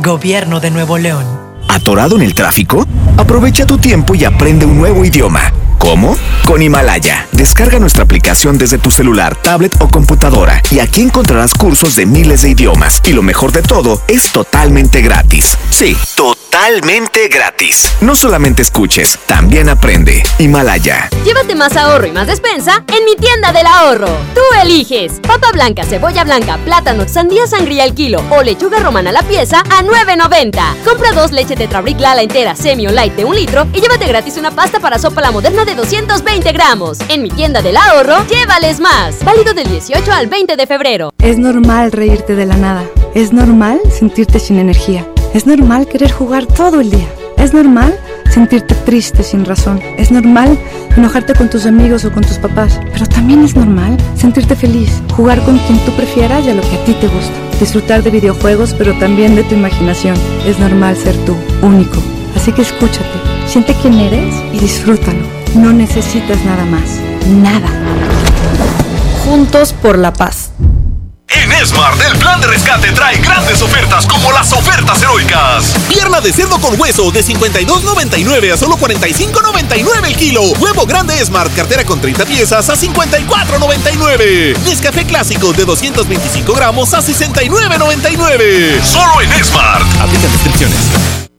Gobierno de Nuevo León. ¿Atorado en el tráfico? Aprovecha tu tiempo y aprende un nuevo idioma. ¿Cómo? Con Himalaya. Descarga nuestra aplicación desde tu celular, tablet o computadora y aquí encontrarás cursos de miles de idiomas. Y lo mejor de todo, es totalmente gratis. Sí, totalmente gratis. No solamente escuches, también aprende. Himalaya. Llévate más ahorro y más despensa en mi tienda del ahorro. Tú eliges papa blanca, cebolla blanca, plátano, sandía sangría al kilo o lechuga romana a la pieza a 9.90. Compra dos leche Tetrabric Lala entera, semi light de un litro y llévate gratis una pasta para sopa la moderna de 220 gramos. En mi tienda del ahorro, llévales más. Válido del 18 al 20 de febrero. Es normal reírte de la nada. Es normal sentirte sin energía. Es normal querer jugar todo el día. Es normal sentirte triste sin razón. Es normal enojarte con tus amigos o con tus papás. Pero también es normal sentirte feliz, jugar con quien tú prefieras y a lo que a ti te gusta. Disfrutar de videojuegos, pero también de tu imaginación. Es normal ser tú, único. Así que escúchate, siente quién eres y disfrútalo. No necesitas nada más. Nada. Juntos por la paz. En Smart, el plan de rescate trae grandes ofertas como las ofertas heroicas. Pierna de cerdo con hueso de 52.99 a solo 45.99 el kilo. Huevo grande Smart, cartera con 30 piezas a 54.99. Nescafé clásico de 225 gramos a 69.99. Solo en Smart. Aplican descripciones.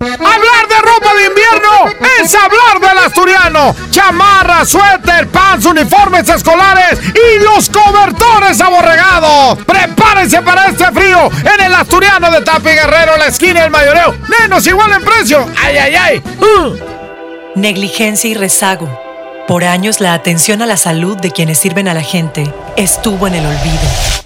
Hablar de ropa de invierno es hablar del asturiano. Chamarra, suéter, pants, uniformes escolares y los cobertores aborregados. Prepárense para este frío en el asturiano de Tapi Guerrero, la esquina del mayoreo. Menos igual en precio. ¡Ay, ay, ay! Uh. Negligencia y rezago. Por años la atención a la salud de quienes sirven a la gente estuvo en el olvido.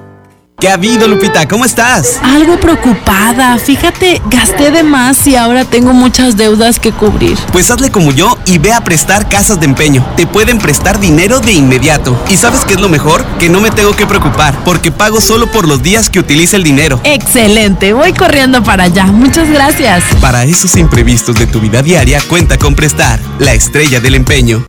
¿Qué ha habido, Lupita? ¿Cómo estás? Algo preocupada. Fíjate, gasté de más y ahora tengo muchas deudas que cubrir. Pues hazle como yo y ve a prestar casas de empeño. Te pueden prestar dinero de inmediato. ¿Y sabes qué es lo mejor? Que no me tengo que preocupar, porque pago solo por los días que utilice el dinero. Excelente, voy corriendo para allá. Muchas gracias. Para esos imprevistos de tu vida diaria, cuenta con Prestar, la estrella del empeño.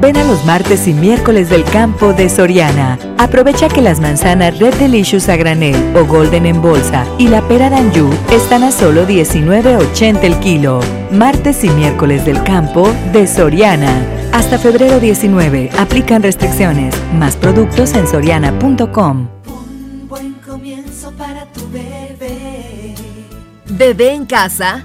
Ven a los martes y miércoles del campo de Soriana. Aprovecha que las manzanas Red Delicious a granel o Golden en bolsa y la pera d'Anjou están a solo 19.80 el kilo. Martes y miércoles del campo de Soriana. Hasta febrero 19. Aplican restricciones. Más productos en soriana.com. Un buen comienzo para tu bebé. Bebé en casa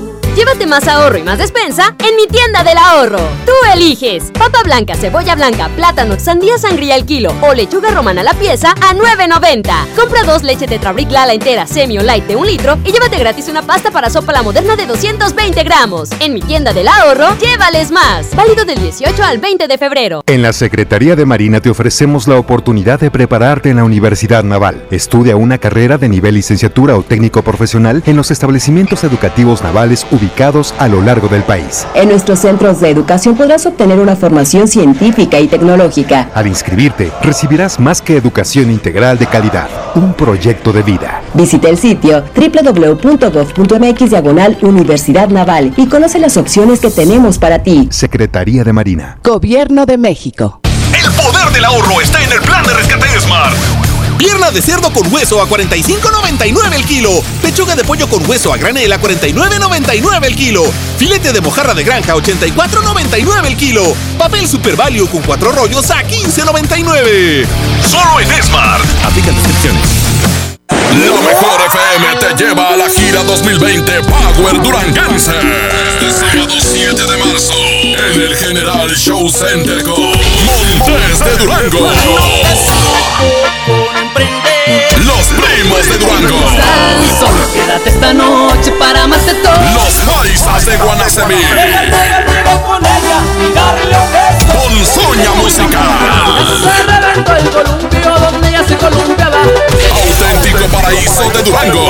Llévate más ahorro y más despensa en mi tienda del ahorro. Tú eliges papa blanca, cebolla blanca, plátano, sandía sangría al kilo o lechuga romana a la pieza a 9.90. Compra dos leche Tetrabric Lala entera, semi o light de un litro y llévate gratis una pasta para sopa la moderna de 220 gramos. En mi tienda del ahorro, llévales más. Válido del 18 al 20 de febrero. En la Secretaría de Marina te ofrecemos la oportunidad de prepararte en la Universidad Naval. Estudia una carrera de nivel licenciatura o técnico profesional en los establecimientos educativos navales ubicados a lo largo del país. En nuestros centros de educación podrás obtener una formación científica y tecnológica. Al inscribirte, recibirás más que educación integral de calidad, un proyecto de vida. Visita el sitio www.gov.mx diagonal Universidad Naval y conoce las opciones que tenemos para ti. Secretaría de Marina. Gobierno de México. El poder del ahorro está en el plan de rescate Smart. Pierna de cerdo con hueso a 45.99 el kilo. Pechuga de pollo con hueso a granel a 49.99 el kilo. Filete de mojarra de granja a 84.99 el kilo. Papel Super Value con cuatro rollos a 15.99. Solo en Smart. Aplican descripciones. La mejor FM te lleva a la gira 2020 Power Duranguense. Este sábado 7 de marzo en el General Show Center con Montes de Durango. Los primos de Durango. Solo quédate esta noche para más de todo. Los paisas de Guanacemí. Ponzoña musical. El columpio donde ella se columpiaba. Auténtico paraíso de Durango.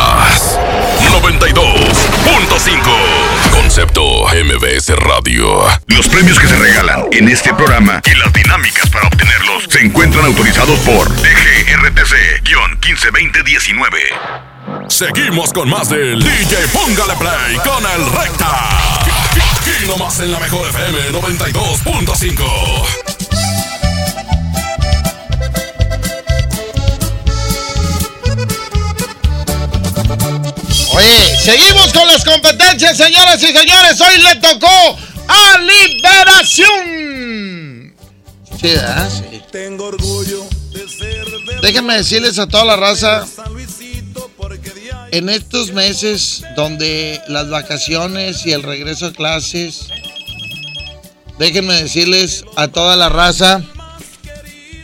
92.5. Concepto MBS Radio. Los premios que se regalan en este programa y las dinámicas para obtenerlos se encuentran autorizados por DGRTC-152019. Seguimos con más del DJ Póngale Play con el Recta. Aquí nomás en la mejor FM 92.5. Seguimos con las competencias, señoras y señores. Hoy le tocó a Liberación. Sí, ¿verdad? Sí. Tengo orgullo de ser Déjenme decirles a toda la raza, en estos meses donde las vacaciones y el regreso a clases, déjenme decirles a toda la raza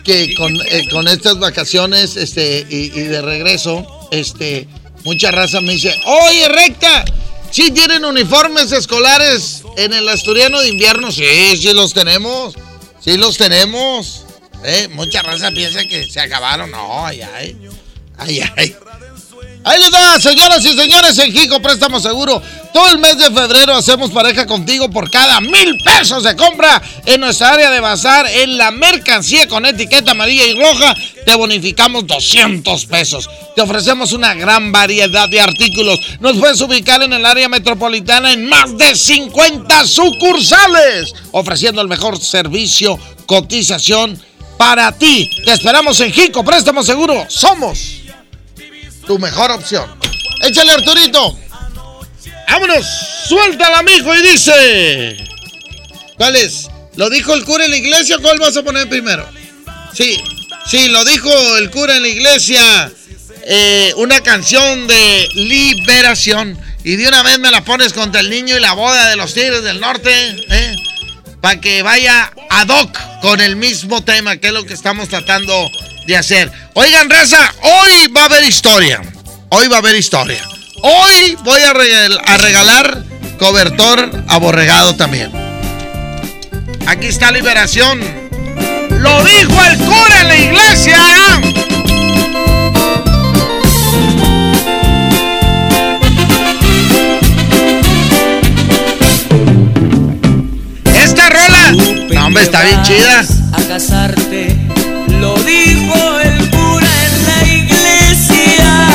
que con, eh, con estas vacaciones este, y, y de regreso, este, mucha raza me dice, oye, recta, ¿sí tienen uniformes escolares en el asturiano de invierno? Sí, sí los tenemos, sí los tenemos. Eh, mucha raza piensa que se acabaron. No, ay, ay. Ay, ay. Ahí les va, señoras y señores, en Jico Préstamo Seguro. Todo el mes de febrero hacemos pareja contigo por cada mil pesos de compra en nuestra área de bazar. En la mercancía con etiqueta amarilla y roja, te bonificamos 200 pesos. Te ofrecemos una gran variedad de artículos. Nos puedes ubicar en el área metropolitana en más de 50 sucursales, ofreciendo el mejor servicio, cotización para ti. Te esperamos en Jico Préstamo Seguro. Somos tu mejor opción. Échale, Arturito. Vámonos, suéltala, mijo, y dice. ¿Cuál es? ¿Lo dijo el cura en la iglesia cuál vas a poner primero? Sí, sí, lo dijo el cura en la iglesia. eh, una canción de liberación. Y de una vez me la pones contra el niño y la boda de los Tigres del Norte. ¿eh? Para que vaya ad hoc con el mismo tema, que es lo que estamos tratando de hacer. Oigan, raza, hoy va a haber historia. Hoy va a haber historia. Hoy voy a, regal- a regalar cobertor aborregado también. Aquí está Liberación. Lo dijo el cura en la iglesia. Esta rola. No, hombre, está bien chida. A casarte, lo dijo el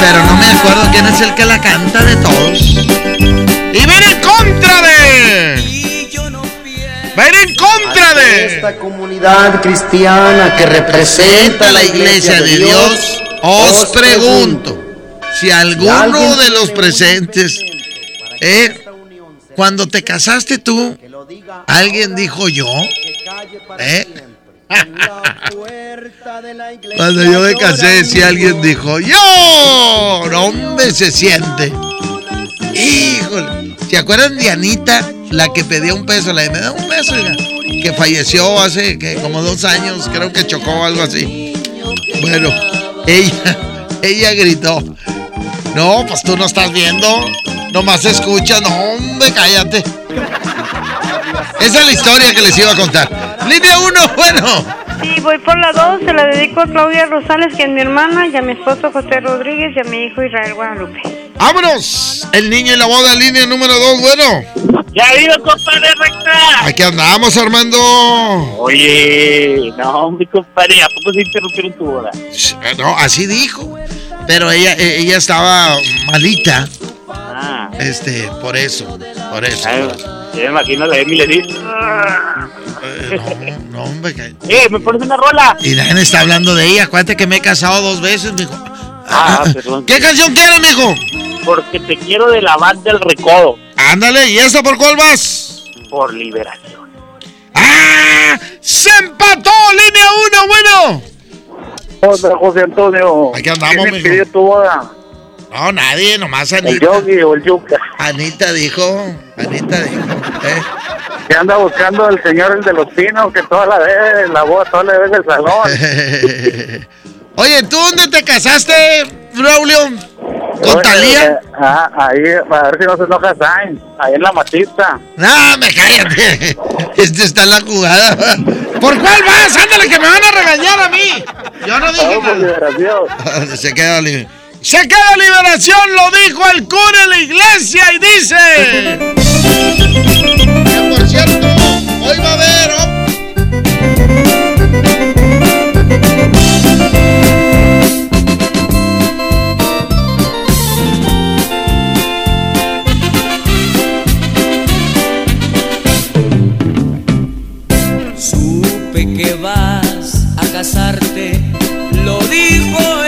Pero no me acuerdo quién es el que la canta de todos. Y ven en contra de. Ven en contra de. Esta comunidad cristiana que representa la iglesia de Dios, os pregunto si alguno de los presentes, eh, cuando te casaste tú, alguien dijo yo, eh, cuando yo me casé, si alguien dijo yo, hombre, se siente. Híjole, ¿se acuerdan de Anita, la que pedía un peso, la de me da un peso, oiga? que falleció hace que como dos años, creo que chocó o algo así. Bueno, ella, ella gritó. No, pues tú no estás viendo, nomás escuchas, no, hombre, cállate. Esa es la historia que les iba a contar. Línea 1, bueno. Sí, voy por la 2, se la dedico a Claudia Rosales, que es mi hermana, y a mi esposo José Rodríguez y a mi hijo Israel Guadalupe. ¡Vámonos! El niño y la boda, línea número 2, bueno. Ya ido, compadre recta. Aquí andamos, Armando. Oye, no, mi compadre, ¿a poco se interrumpieron tu boda? Eh, No, así dijo. Pero ella, eh, ella estaba malita. Ah. Este, por eso, por eso. Ay, por eso. Yo me imagino a la Emi le dice. Eh, no, no, hombre. que- ¡Eh, me pones una rola! Y nadie está hablando de ella. Acuérdate que me he casado dos veces, mijo. Ah, perdón. ¿Qué canción quieres, mijo? Porque te quiero de la banda del recodo. Ándale, ¿y esta por cuál vas? Por liberación. ¡Ah! ¡Se empató! ¡Línea 1, bueno! Hola, José Antonio. Aquí andamos, ¿Quién me mijo. pidió tu boda? No, nadie, nomás ¿El Anita. Yogi o el Yuca? Anita dijo, Anita dijo. ¿eh? Que anda buscando el señor el de los pinos, que toda la vez la boda, toda la vez del salón. Oye, ¿tú dónde te casaste, Braulio? ¿Con Oye, Talía? eh, ah, ahí, a ver si no se enoja Sainz, ahí en la matista. No, me cállate. Este está en la jugada. ¿Por cuál vas? Ándale, que me van a regañar a mí. Yo no dije Vamos nada. Se queda libre. Se queda liberación, lo dijo el cura en la iglesia y dice. Que por cierto, hoy va a haber. Supe que vas a casarte, lo dijo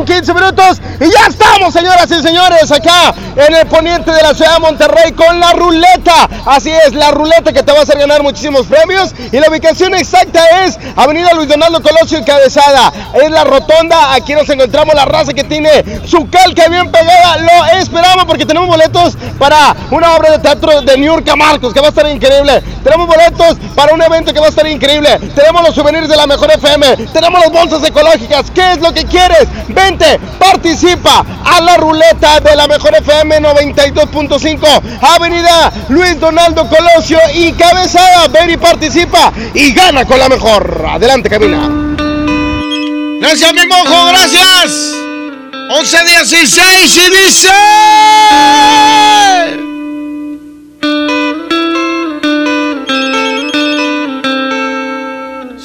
mañana con 15 minutos. Y ya estamos, señoras y señores, acá en el poniente de la ciudad de Monterrey con la ruleta. Así es, la ruleta que te va a hacer ganar muchísimos premios. Y la ubicación exacta es Avenida Luis Donaldo Colosio y Cabezada. Es la rotonda. Aquí nos encontramos la raza que tiene su calca bien pegada. Lo esperamos porque tenemos boletos para una obra de teatro de Niurka Marcos que va a estar increíble. Tenemos boletos para un evento que va a estar increíble. Tenemos los souvenirs de la mejor FM. Tenemos las bolsas ecológicas. ¿Qué es lo que quieres? Vente, participa a la ruleta de la mejor FM 92.5. Avenida Luis Donaldo Colosio y Cabezada. Ven y participa y gana con la mejor. Adelante, camina. Gracias, mi mojo, gracias. 11 16 y dice.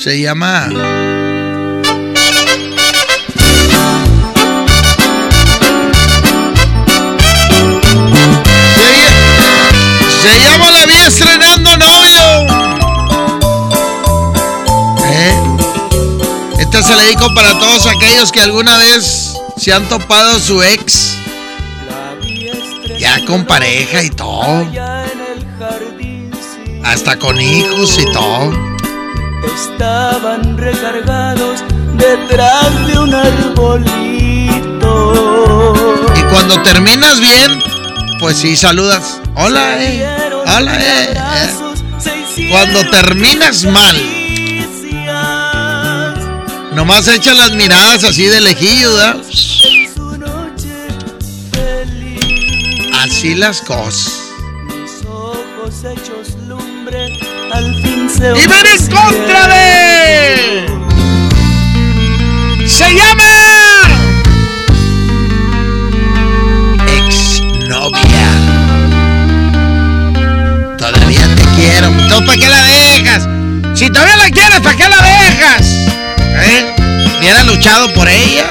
Se llama. Se, llama La vi estrenando novio. ¿Eh? Esta se le dedico para todos aquellos que alguna vez se han topado su ex. Ya con pareja y todo. Hasta con hijos y todo. Estaban recargados detrás de un arbolito. Y cuando terminas bien, pues sí saludas. Hola, eh. Hola, eh. eh. Cuando terminas mal, nomás echan las miradas así de lejillo, ¿verdad? así las cosas. ¡Y ven en contra de! ¡Se llama! Exnovia. Todavía te quiero. Entonces, ¿para qué la dejas? Si todavía la quieres, ¿para qué la dejas? ¿Eh? Hubiera luchado por ella.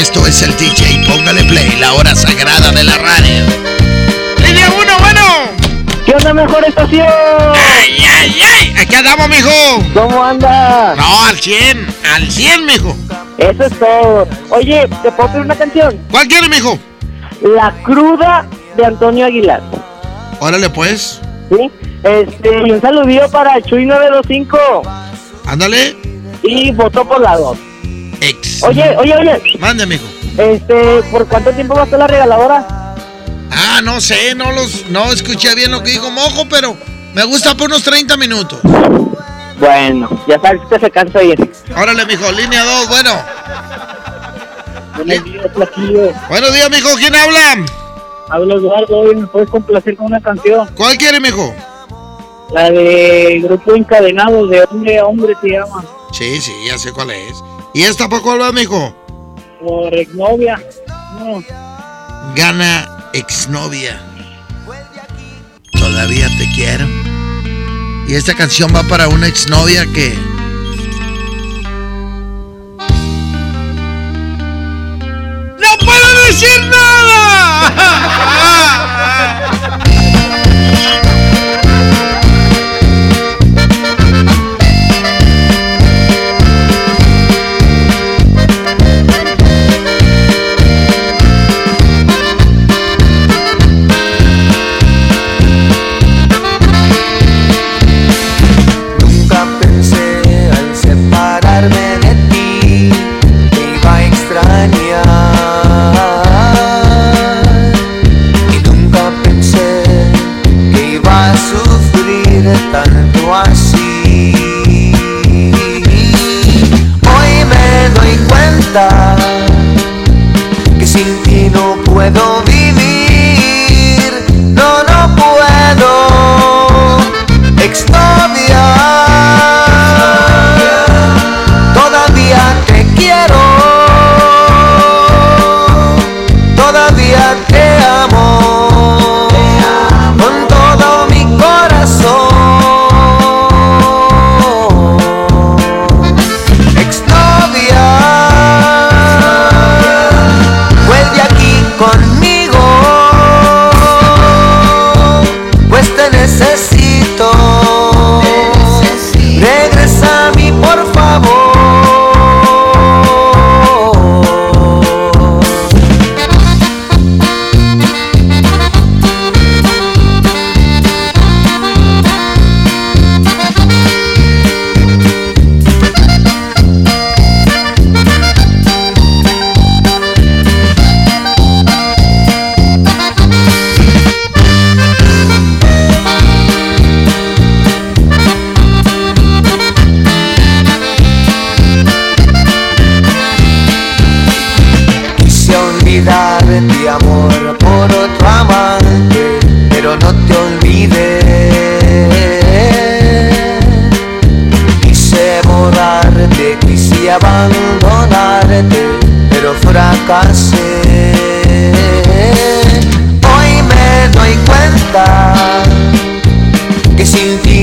Esto es el DJ. Póngale play, la hora sagrada de la radio. Línea 1, bueno. ¿Qué onda, mejor estación? ¡Ay, ay, ay! Aquí andamos, mijo. ¿Cómo anda? No, al 100, al 100, mijo. Eso es todo. Oye, ¿te puedo pedir una canción? ¿Cuál quieres, mijo? La cruda de Antonio Aguilar. Órale, pues. ¿Sí? Este, y un saludillo para Chuy 925. Ándale. Y votó por la 2. Ex. Oye, oye, oye. Mande, mijo. Este, ¿por cuánto tiempo va a estar la regaladora? Ah, no sé, no los, no escuché bien lo que dijo Mojo, pero me gusta por unos 30 minutos. Bueno, ya sabes que se cansa bien. Órale, mijo, línea 2, bueno. Buenos días, Flaquillo. Buenos días, mijo, ¿quién habla? Habla Eduardo, hoy me puedes complacer con una canción. ¿Cuál quiere, mijo? La de Grupo Encadenado, de Hombre a Hombre se llama. Sí, sí, ya sé cuál es. ¿Y esta por cuál va, mijo? Por exnovia. No. Gana exnovia. Todavía te quiero. Y esta canción va para una exnovia que. ¡No puedo decir nada!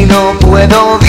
No puedo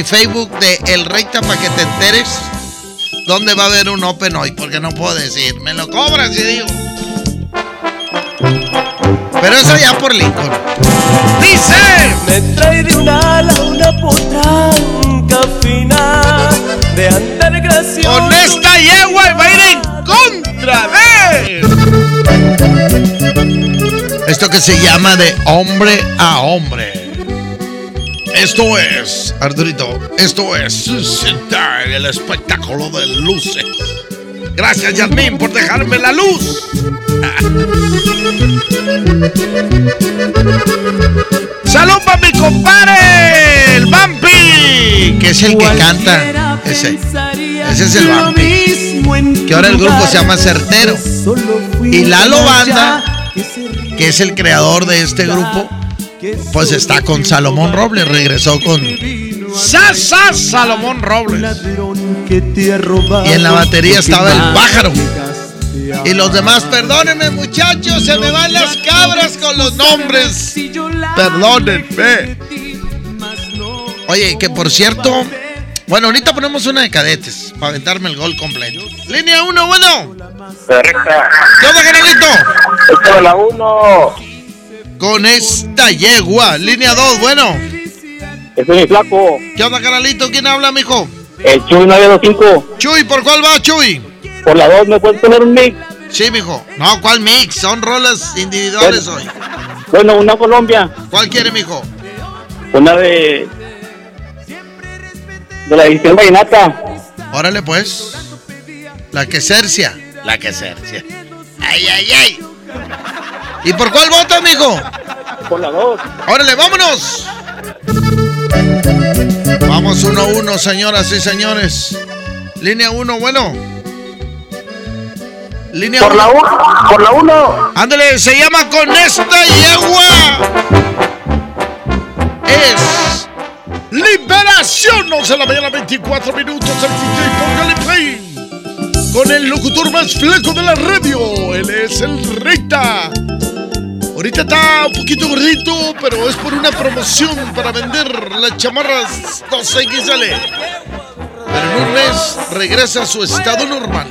mi Facebook de El Recta para que te enteres dónde va a haber un Open hoy, porque no puedo decir. Me lo cobras y digo. Pero eso ya por Lincoln. Dice. Me trae de un ala una potranca fina de andar gracioso. Con esta yegua va a ir en contra de. Esto que se llama de hombre a hombre. Esto es, Arturito, esto es el espectáculo de luces. Gracias, Yasmín, por dejarme la luz. ¡Salud para mi compadre! ¡El Vampi! Que es el que canta. Ese. Ese es el Vampi. Que ahora el grupo se llama Certero. Y Lalo Banda, que es el creador de este grupo, pues está con Salomón Robles. Regresó con Sasa Salomón Robles. Y en la batería estaba el pájaro. Y los demás, perdónenme muchachos, se me van las cabras con los nombres. Perdónenme. Oye, que por cierto, bueno, ahorita ponemos una de cadetes para aventarme el gol completo. Línea 1, bueno. ¿Qué onda, canalito? Esta la 1. Con esta yegua. Línea 2, bueno. Ese es mi flaco. ¿Qué onda, canalito? ¿Quién habla, mijo? El Chuy 925. Chuy, ¿por cuál va, Chuy? Por la 2, ¿me puedes poner un mix? Sí, mijo. No, ¿cuál mix? Son rolas individuales hoy. Bueno, una Colombia. ¿Cuál quiere, mijo? Una de. De la edición vallenata. Órale, pues. La que cercia. La que cercia. Ay, ay, ay. ¿Y por cuál votas, mijo? Por la 2. Órale, vámonos. Vamos uno a uno, señoras y señores. Línea 1, bueno. Línea Por la 1. Por la 1. Ándale, se llama con esta yegua. Es Liberación. 11 de la mañana, 24 minutos. El DJ, póngale play. Con el locutor más fleco de la radio. Él es el Rita. Ahorita está un poquito gordito, pero es por una promoción para vender las chamarras 2XL. Pero en un mes regresa a su estado normal.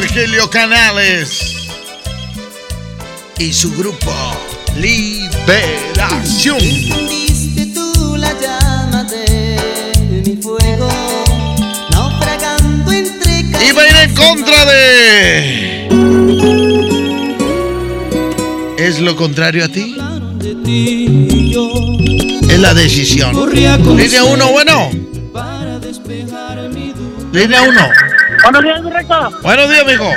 Virgilio Canales y su grupo Liberación. Encendiste tú la llama de mi fuego, naufragando entre Iba a ir en contra de. ¿Es lo contrario a ti? Es la decisión. Línea 1, bueno. Línea 1. Buenos días, mi recta. Buenos días, mijo.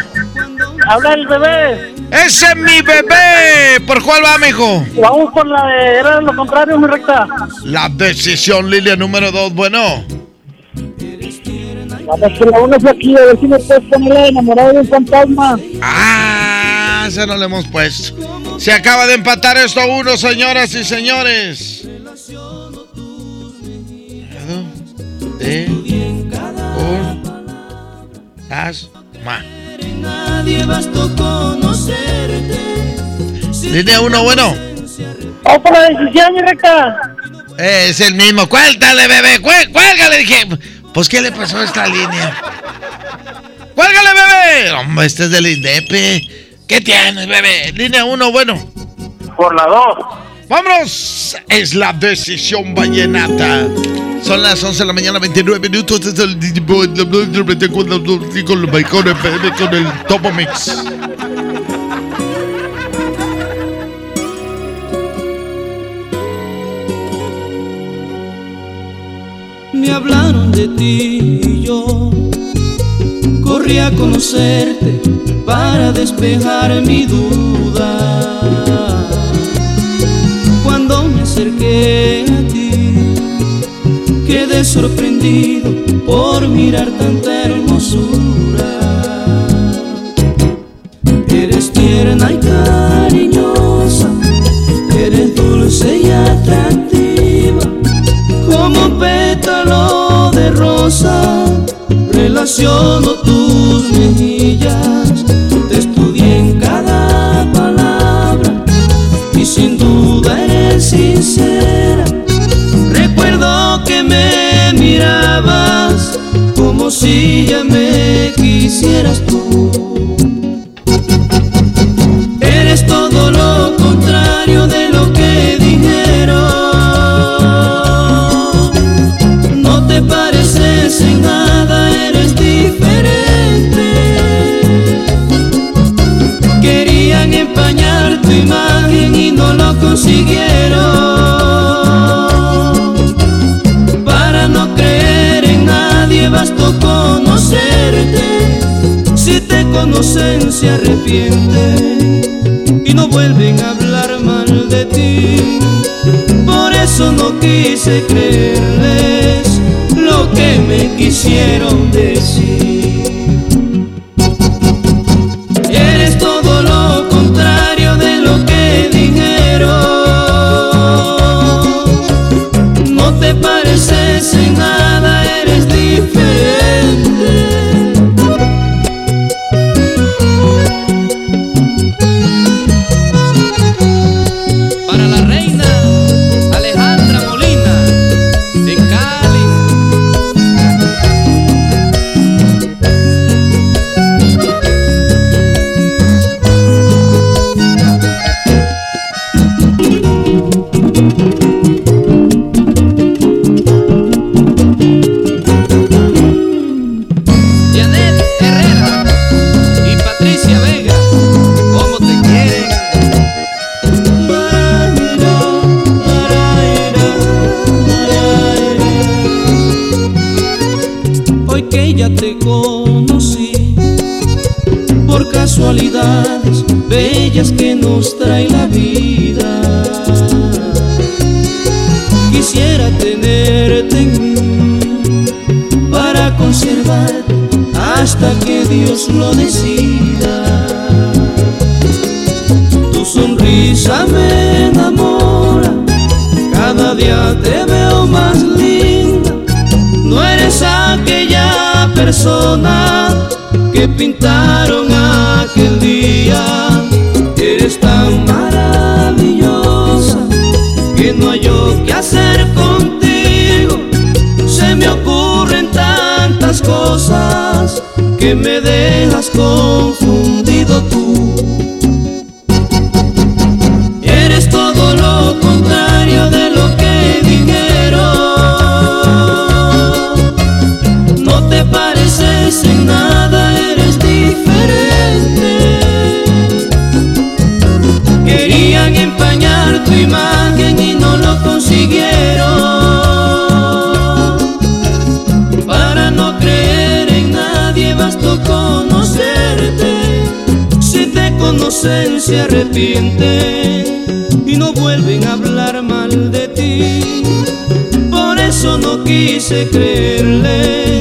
Habla el bebé. Ese es mi bebé. ¿Por cuál va, mijo? Vamos por la de. Era lo contrario, mi recta. La decisión, línea número 2, bueno. La una es aquí, a ver si me puedes poner la de enamorado de un fantasma. Ah, esa no le hemos puesto. Se acaba de empatar esto a uno, señoras y señores. De un Línea 1, bueno. Vamos por la decisión, recta. Es el mismo. Cuélgale, bebé. Cué- Cuélgale. Dije, pues, ¿qué le pasó a esta línea? Cuélgale, bebé. Hombre, este es del INDEP. ¿Qué tienes, bebé? Línea 1, bueno. Por la 2. Vámonos. Es la decisión vallenata. Son las 11 de la mañana, 29 minutos. Es el con balcones, con el Topo Mix. Me hablaron de ti y yo corrí a conocerte para despejar mi duda. Cuando me acerqué a ti, quedé sorprendido por mirar tanta hermosura. Eres tierna y cariñosa, eres dulce y atractiva como pétalo de rosa, relaciono tus mejillas, te estudié en cada palabra y sin duda eres sincera. Mirabas como si ya me quisieras tú. Conocen se arrepienten y no vuelven a hablar mal de ti. Por eso no quise creerles lo que me quisieron decir. Casualidades bellas que nos trae la vida, quisiera tenerte en mí para conservar hasta que Dios lo decida. Tu sonrisa me enamora, cada día te veo más linda, no eres aquella persona que pintaron aquel día. Eres tan maravillosa que no hay yo que hacer contigo. Se me ocurren tantas cosas que me dejas confundido tú. Se arrepienten y no vuelven a hablar mal de ti. Por eso no quise creerles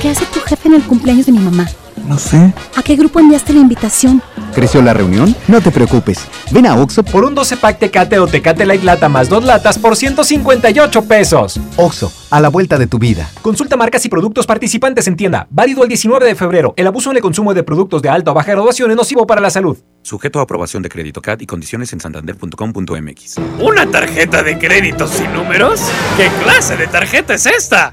¿Qué hace tu jefe en el cumpleaños de mi mamá? No sé. ¿A qué grupo enviaste la invitación? ¿Creció la reunión? No te preocupes. Ven a Oxo Por un 12 pack Tecate o Tecate Light Lata más dos latas por 158 pesos. Oxo, a la vuelta de tu vida. Consulta marcas y productos participantes en tienda. Válido el 19 de febrero. El abuso en el consumo de productos de alta o baja graduación es nocivo para la salud. Sujeto a aprobación de crédito CAT y condiciones en santander.com.mx. ¿Una tarjeta de crédito sin números? ¿Qué clase de tarjeta es esta?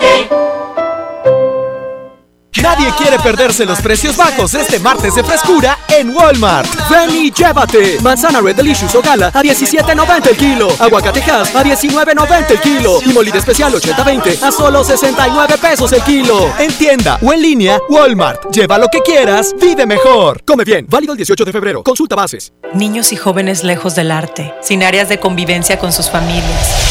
Nadie quiere perderse los precios bajos este martes de frescura en Walmart. Ven y llévate. Manzana Red Delicious o Gala a 17.90 el kilo. Aguacatejas a 19.90 el kilo. Y molida especial 80-20 a solo 69 pesos el kilo. En tienda o en línea, Walmart. Lleva lo que quieras, vive mejor. Come bien. Válido el 18 de febrero. Consulta bases. Niños y jóvenes lejos del arte, sin áreas de convivencia con sus familias.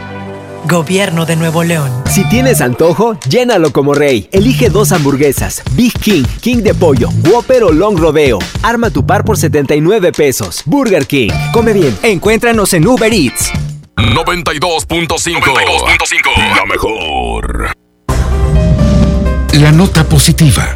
Gobierno de Nuevo León. Si tienes antojo, llénalo como rey. Elige dos hamburguesas, Big King, King de pollo, Whopper o Long Rodeo. Arma tu par por 79 pesos. Burger King. Come bien. Encuéntranos en Uber Eats. 92.5. 92.5. La mejor. La nota positiva.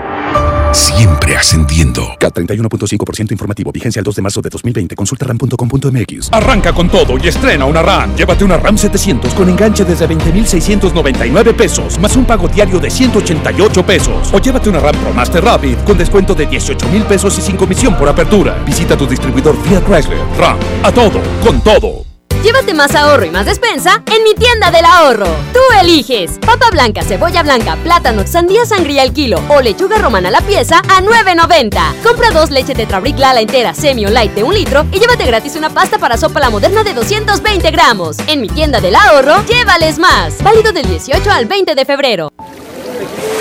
Siempre ascendiendo. K31.5% informativo. Vigencia el 2 de marzo de 2020. Consulta ram.com.mx. Arranca con todo y estrena una RAM. Llévate una RAM 700 con enganche desde 20,699 pesos, más un pago diario de 188 pesos. O llévate una RAM Pro Master Rapid con descuento de 18 mil pesos y sin comisión por apertura. Visita tu distribuidor Fiat Chrysler. RAM. A todo, con todo. Llévate más ahorro y más despensa en mi tienda del ahorro. Tú eliges papa blanca, cebolla blanca, plátano, sandía sangría al kilo o lechuga romana a la pieza a 9.90. Compra dos leche Tetrabric Lala entera, semi o light de un litro y llévate gratis una pasta para sopa la moderna de 220 gramos. En mi tienda del ahorro, llévales más. Válido del 18 al 20 de febrero.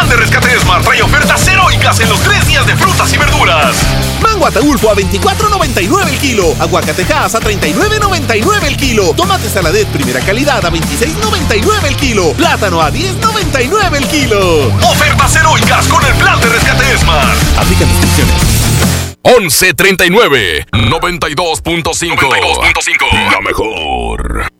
Plan de rescate Smart trae ofertas heroicas en los tres días de frutas y verduras. Mango Ataulfo a 24.99 el kilo. Aguacatejas a 39.99 el kilo. Tomate saladet primera calidad a 26.99 el kilo. Plátano a 10.99 el kilo. Ofertas heroicas con el plan de rescate Smart. Aplica restricciones. 1139 92.5 La mejor.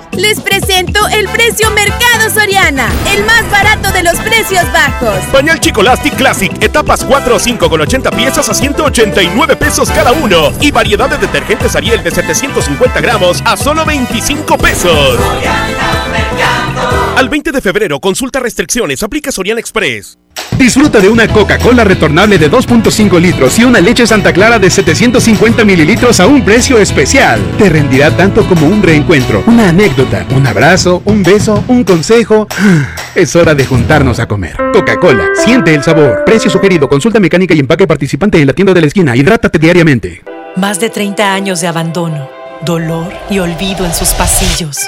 Les presento el precio Mercado Soriana, el más barato de los precios bajos. Pañal Chicolastic Classic, etapas 4 o 5 con 80 piezas a 189 pesos cada uno. Y variedad de detergentes Ariel de 750 gramos a solo 25 pesos. Al 20 de febrero, consulta restricciones, aplica Soriana Express. Disfruta de una Coca-Cola retornable de 2.5 litros y una leche Santa Clara de 750 mililitros a un precio especial. Te rendirá tanto como un reencuentro, una anécdota, un abrazo, un beso, un consejo. Es hora de juntarnos a comer. Coca-Cola, siente el sabor. Precio sugerido, consulta mecánica y empaque participante en la tienda de la esquina. Hidrátate diariamente. Más de 30 años de abandono, dolor y olvido en sus pasillos.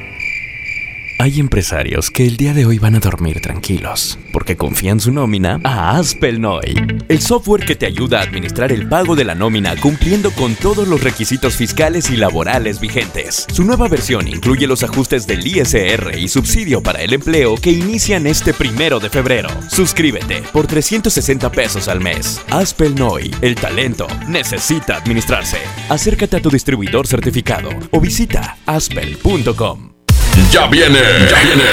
Hay empresarios que el día de hoy van a dormir tranquilos porque confían su nómina a Aspelnoy, el software que te ayuda a administrar el pago de la nómina cumpliendo con todos los requisitos fiscales y laborales vigentes. Su nueva versión incluye los ajustes del ISR y subsidio para el empleo que inician este primero de febrero. Suscríbete por 360 pesos al mes. Aspelnoy, el talento necesita administrarse. Acércate a tu distribuidor certificado o visita aspel.com. Ya viene, ya viene.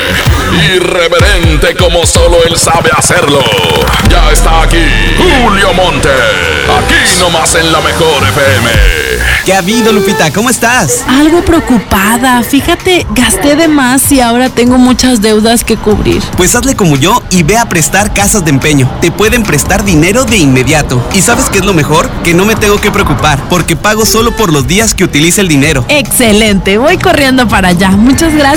Irreverente como solo él sabe hacerlo. Ya está aquí Julio Monte. Aquí nomás en la mejor FM. ¿Qué ha habido, Lupita? ¿Cómo estás? Algo preocupada. Fíjate, gasté de más y ahora tengo muchas deudas que cubrir. Pues hazle como yo y ve a prestar casas de empeño. Te pueden prestar dinero de inmediato. ¿Y sabes qué es lo mejor? Que no me tengo que preocupar porque pago solo por los días que utilice el dinero. Excelente. Voy corriendo para allá. Muchas gracias.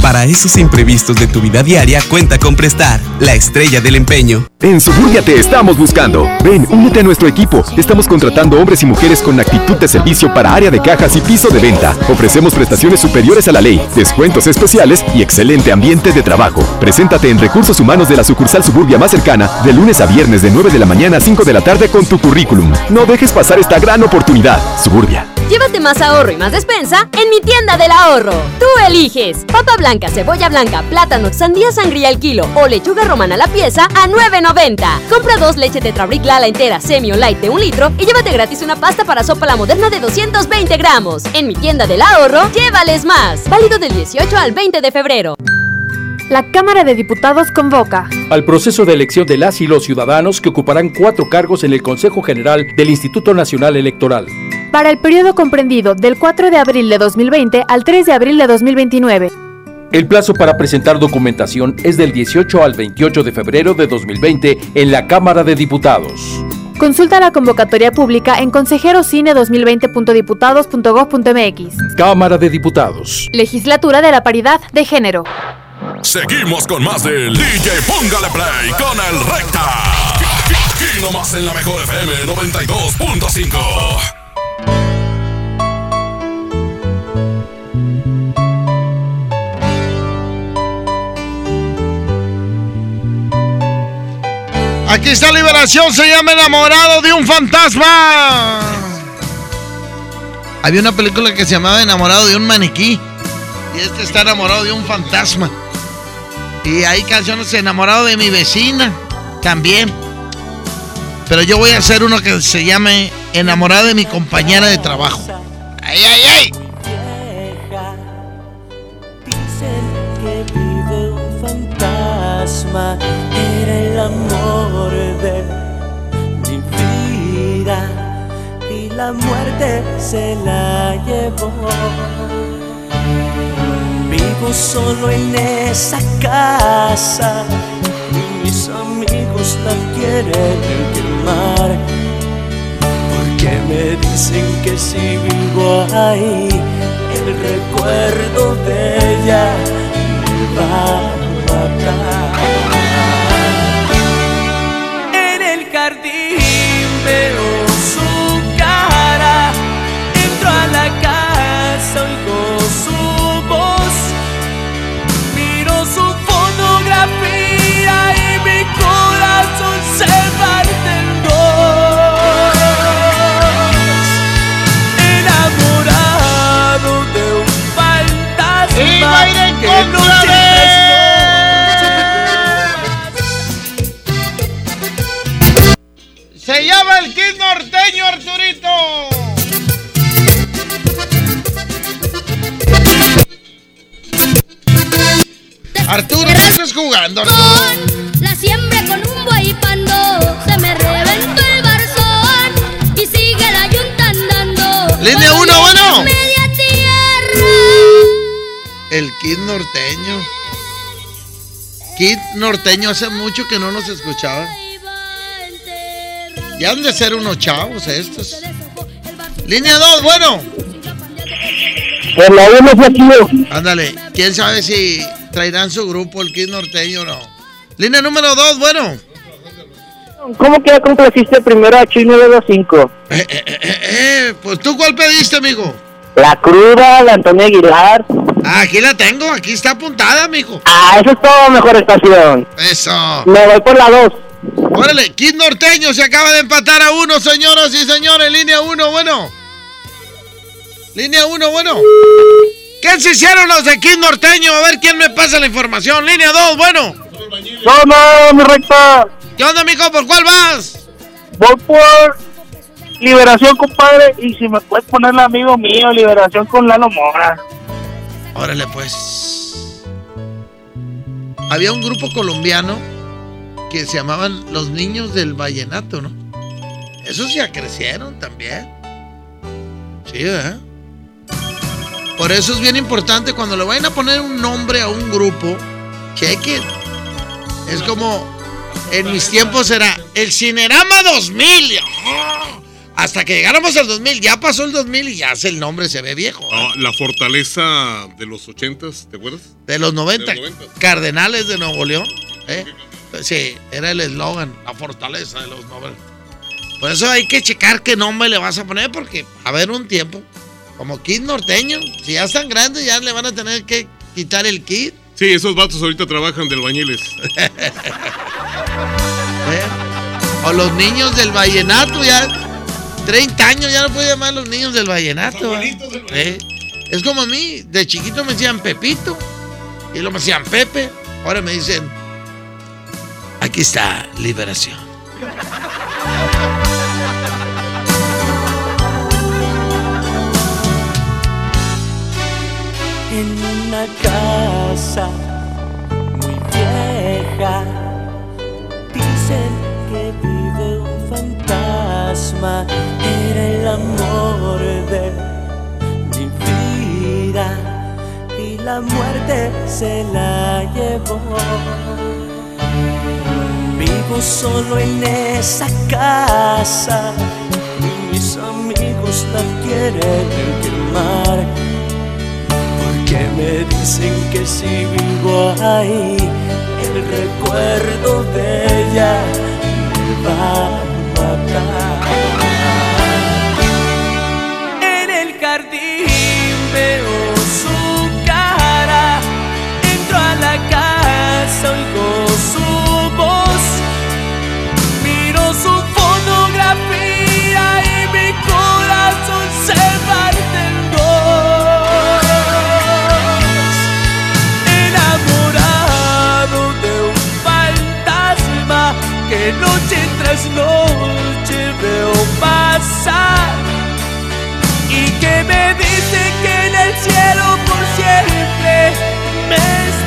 Para esos imprevistos de tu vida diaria, cuenta con Prestar, la estrella del empeño. En Suburbia te estamos buscando. Ven, únete a nuestro equipo. Estamos contratando hombres y mujeres con actitud de servicio para área de cajas y piso de venta. Ofrecemos prestaciones superiores a la ley, descuentos especiales y excelente ambiente de trabajo. Preséntate en Recursos Humanos de la sucursal Suburbia más cercana de lunes a viernes de 9 de la mañana a 5 de la tarde con tu currículum. No dejes pasar esta gran oportunidad. Suburbia. Llévate más ahorro y más despensa en mi tienda del ahorro. Tú eliges papa blanca, cebolla blanca, plátano, sandía sangría al kilo o lechuga romana a la pieza a 9.90. Compra dos leche Tetrabric Lala entera, semi o light de un litro y llévate gratis una pasta para sopa la moderna de 220 gramos. En mi tienda del ahorro, llévales más. Válido del 18 al 20 de febrero. La Cámara de Diputados convoca al proceso de elección de las y los ciudadanos que ocuparán cuatro cargos en el Consejo General del Instituto Nacional Electoral. Para el periodo comprendido del 4 de abril de 2020 al 3 de abril de 2029. El plazo para presentar documentación es del 18 al 28 de febrero de 2020 en la Cámara de Diputados. Consulta la convocatoria pública en consejerocine2020.diputados.gov.mx. Cámara de Diputados. Legislatura de la Paridad de Género. Seguimos con más del DJ Póngale Play con el Recta. Aquí nomás en la mejor FM 92.5. Aquí está Liberación, se llama Enamorado de un fantasma. Había una película que se llamaba Enamorado de un maniquí. Y este está enamorado de un fantasma. Y hay canciones enamorado de mi vecina también. Pero yo voy a hacer uno que se llame Enamorado de mi compañera de trabajo. ¡Ay, ay, ay! Dicen que vive un fantasma. La muerte se la llevó. Vivo solo en esa casa y mis amigos la quieren quemar. Porque me dicen que si vivo ahí, el recuerdo de ella me va a matar. Se llama el Kid Norteño, Arturito. Arturo, ¿qué estás jugando, Arturo? Kid Norteño. Kid Norteño, hace mucho que no nos escuchaba. Ya han de ser unos chavos estos. Línea 2, bueno. Por la uno fue aquí. Ándale, quién sabe si traerán su grupo el Kid Norteño o no. Línea número 2, bueno. ¿Cómo que ya complaciste primero a Chino 925? Eh, eh, eh, pues tú cuál pediste, amigo. La cruda de Antonio Aguilar. Ah, aquí la tengo, aquí está apuntada, mijo. Ah, eso es todo, mejor estación. Eso. Me voy por la 2. Órale, Kid Norteño se acaba de empatar a uno, señoras y señores. Línea 1, bueno. Línea 1, bueno. ¿Qué se hicieron los de Kid Norteño? A ver quién me pasa la información. Línea 2, bueno. No, no, mi recta. ¿Qué onda, mijo? ¿Por cuál vas? Voy por Liberación, compadre. Y si me puedes poner el amigo mío, Liberación con Lalo Mora. Órale, pues. Había un grupo colombiano que se llamaban Los Niños del Vallenato, ¿no? Esos ya crecieron también. Sí, ¿verdad? Por eso es bien importante cuando le vayan a poner un nombre a un grupo, chequen. Es como en mis tiempos era el Cinerama 2000. ¡Oh! Hasta que llegáramos al 2000, ya pasó el 2000 y ya el nombre se ve viejo. ¿eh? No, la fortaleza de los ochentas, ¿te acuerdas? De los 90, De los 90. Cardenales de Nuevo León. ¿eh? Sí, era el eslogan, la fortaleza de los nobles. Por eso hay que checar qué nombre le vas a poner, porque a ver un tiempo, como kit norteño, si ya están grandes, ya le van a tener que quitar el kit. Sí, esos vatos ahorita trabajan del bañiles. ¿Eh? O los niños del vallenato, ya 30 años ya no puedo llamar a los niños del vallenato. ¿eh? ¿Eh? Es como a mí, de chiquito me decían Pepito, y luego me decían Pepe, ahora me dicen, aquí está liberación. en una casa muy vieja. Dicen que vive era el amor de mi vida y la muerte se la llevó. Vivo solo en esa casa y mis amigos la quieren quemar que me dicen que si vivo ahí, el recuerdo de ella me va a matar. Noche tras noche veo pasar y que me dice que en el cielo por siempre me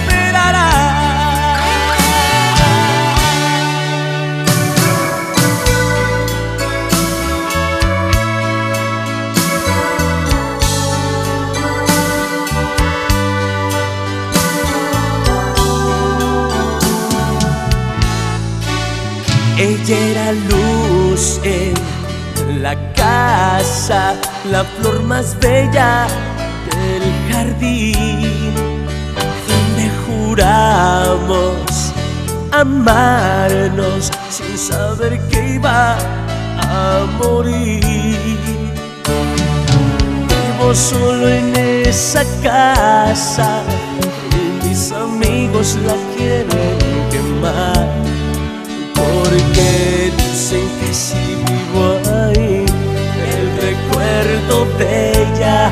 Ella era luz en la casa, la flor más bella del jardín, donde juramos amarnos sin saber que iba a morir. Vivo solo en esa casa y mis amigos la quieren quemar porque dicen que si vivo ahí, el recuerdo de ella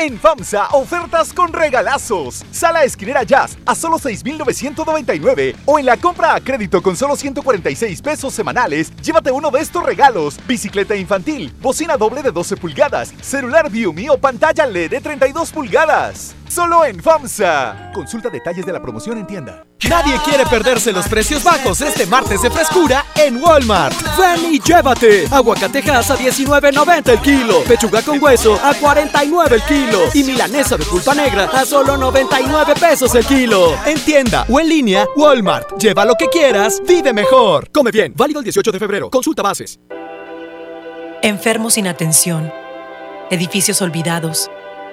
En FAMSA, ofertas con regalazos. Sala esquinera Jazz a solo 6,999. O en la compra a crédito con solo 146 pesos semanales, llévate uno de estos regalos. Bicicleta infantil, bocina doble de 12 pulgadas, celular Viumi o pantalla LED de 32 pulgadas. Solo en FAMSA. Consulta detalles de la promoción en tienda. Nadie quiere perderse los precios bajos este martes de frescura en Walmart. Ven y llévate. Aguacatejas a 19.90 el kilo. Pechuga con hueso a 49 el kilo. Y milanesa de pulpa negra a solo 99 pesos el kilo. En tienda o en línea, Walmart. Lleva lo que quieras, vive mejor. Come bien. Válido el 18 de febrero. Consulta bases. Enfermos sin atención. Edificios olvidados.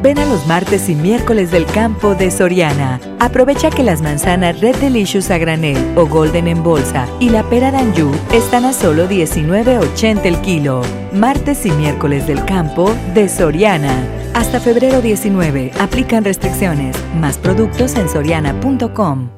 Ven a los martes y miércoles del campo de Soriana. Aprovecha que las manzanas Red Delicious a granel o Golden en bolsa y la pera Danju están a solo 19.80 el kilo. Martes y miércoles del campo de Soriana. Hasta febrero 19. Aplican restricciones. Más productos en soriana.com.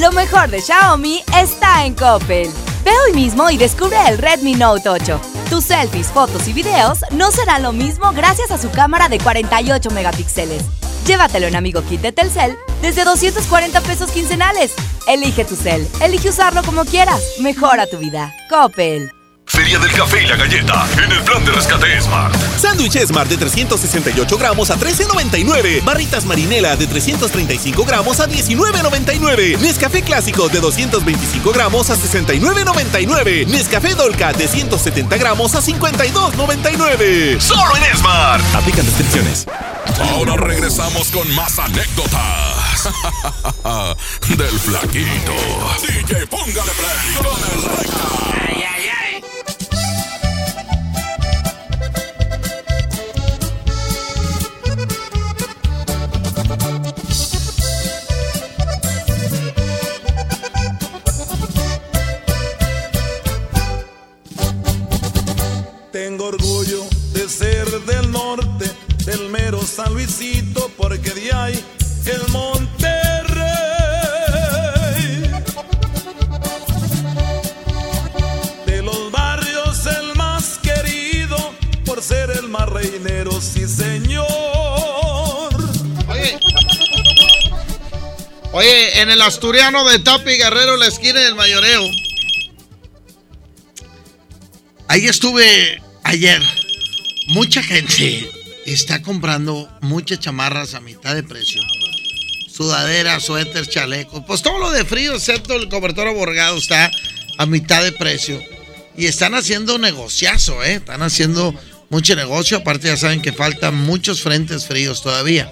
Lo mejor de Xiaomi está en Coppel. Ve hoy mismo y descubre el Redmi Note 8. Tus selfies, fotos y videos no serán lo mismo gracias a su cámara de 48 megapíxeles. Llévatelo en Amigo Kit de Telcel desde 240 pesos quincenales. Elige tu cel, elige usarlo como quieras. Mejora tu vida. Coppel. Feria del Café y la Galleta en el plan de rescate Smart. Sándwich Smart de 368 gramos a 13.99. Barritas Marinela de 335 gramos a 19.99. Nescafé Clásico de 225 gramos a 69.99. Nescafé Dolca de 170 gramos a 52.99. Solo en Smart. Aplican restricciones. Ahora regresamos con más anécdotas del flaquito. DJ, póngale play con el recta. Porque de ahí el Monterrey. De los barrios el más querido, por ser el más reinero, sí señor. Oye. Oye, en el asturiano de Tapi Guerrero, la esquina del mayoreo. Ahí estuve ayer. Mucha gente está comprando muchas chamarras a mitad de precio. Sudaderas, suéteres, chalecos. Pues todo lo de frío, excepto el cobertor aborgado, está a mitad de precio. Y están haciendo negociazo, ¿eh? Están haciendo mucho negocio. Aparte, ya saben que faltan muchos frentes fríos todavía.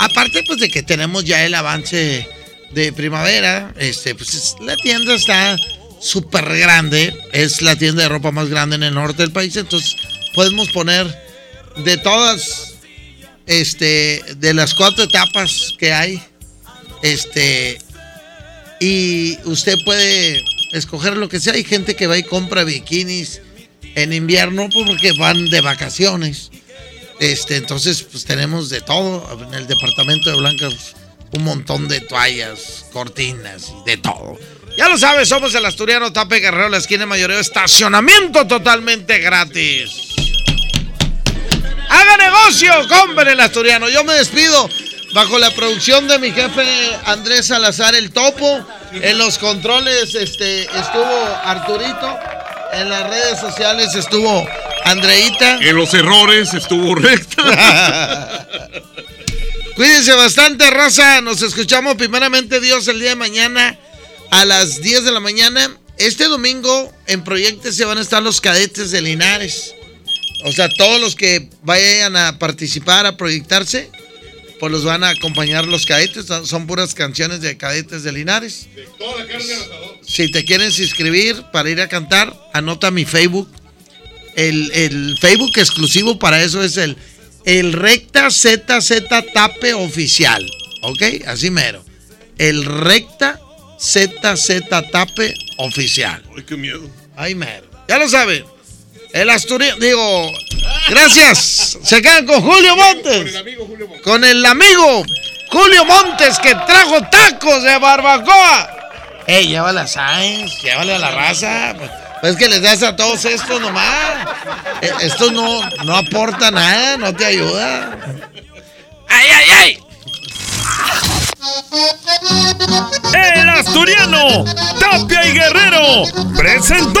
Aparte, pues de que tenemos ya el avance de primavera. Este, pues es- la tienda está súper grande. Es la tienda de ropa más grande en el norte del país. Entonces, podemos poner de todas, este, de las cuatro etapas que hay, este, y usted puede escoger lo que sea. Hay gente que va y compra bikinis en invierno porque van de vacaciones. Este, entonces, pues tenemos de todo. En el departamento de Blancas, un montón de toallas, cortinas de todo. Ya lo sabes, somos el Asturiano Tape Guerrero, la esquina de estacionamiento totalmente gratis. Haga negocio, compre el Asturiano. Yo me despido bajo la producción de mi jefe Andrés Salazar el Topo. En los controles este, estuvo Arturito. En las redes sociales estuvo Andreita. En los errores estuvo recta. Cuídense bastante, raza. Nos escuchamos primeramente Dios el día de mañana a las 10 de la mañana. Este domingo en Proyecto se van a estar los cadetes de Linares. O sea, todos los que vayan a participar, a proyectarse, pues los van a acompañar los cadetes. Son- puras canciones de cadetes de Linares. Si te quieres inscribir para ir a cantar, anota mi Facebook. El, el Facebook exclusivo para eso es el, el Recta ZZ Tape Oficial. ¿Ok? Así mero. El Recta ZZ Tape Oficial. Ay, qué miedo. Ay, mero. Ya lo saben. El asturiano, digo, gracias. Se quedan con Julio Montes. Con el amigo Julio Montes que trajo tacos de barbacoa. Ey, llévale a Sainz, llévale a la raza. Pues, pues es que les das a todos estos nomás. Eh, Estos no, no aporta nada, no te ayuda. ¡Ay, ay, ay! El asturiano, Tapia y Guerrero, presentó.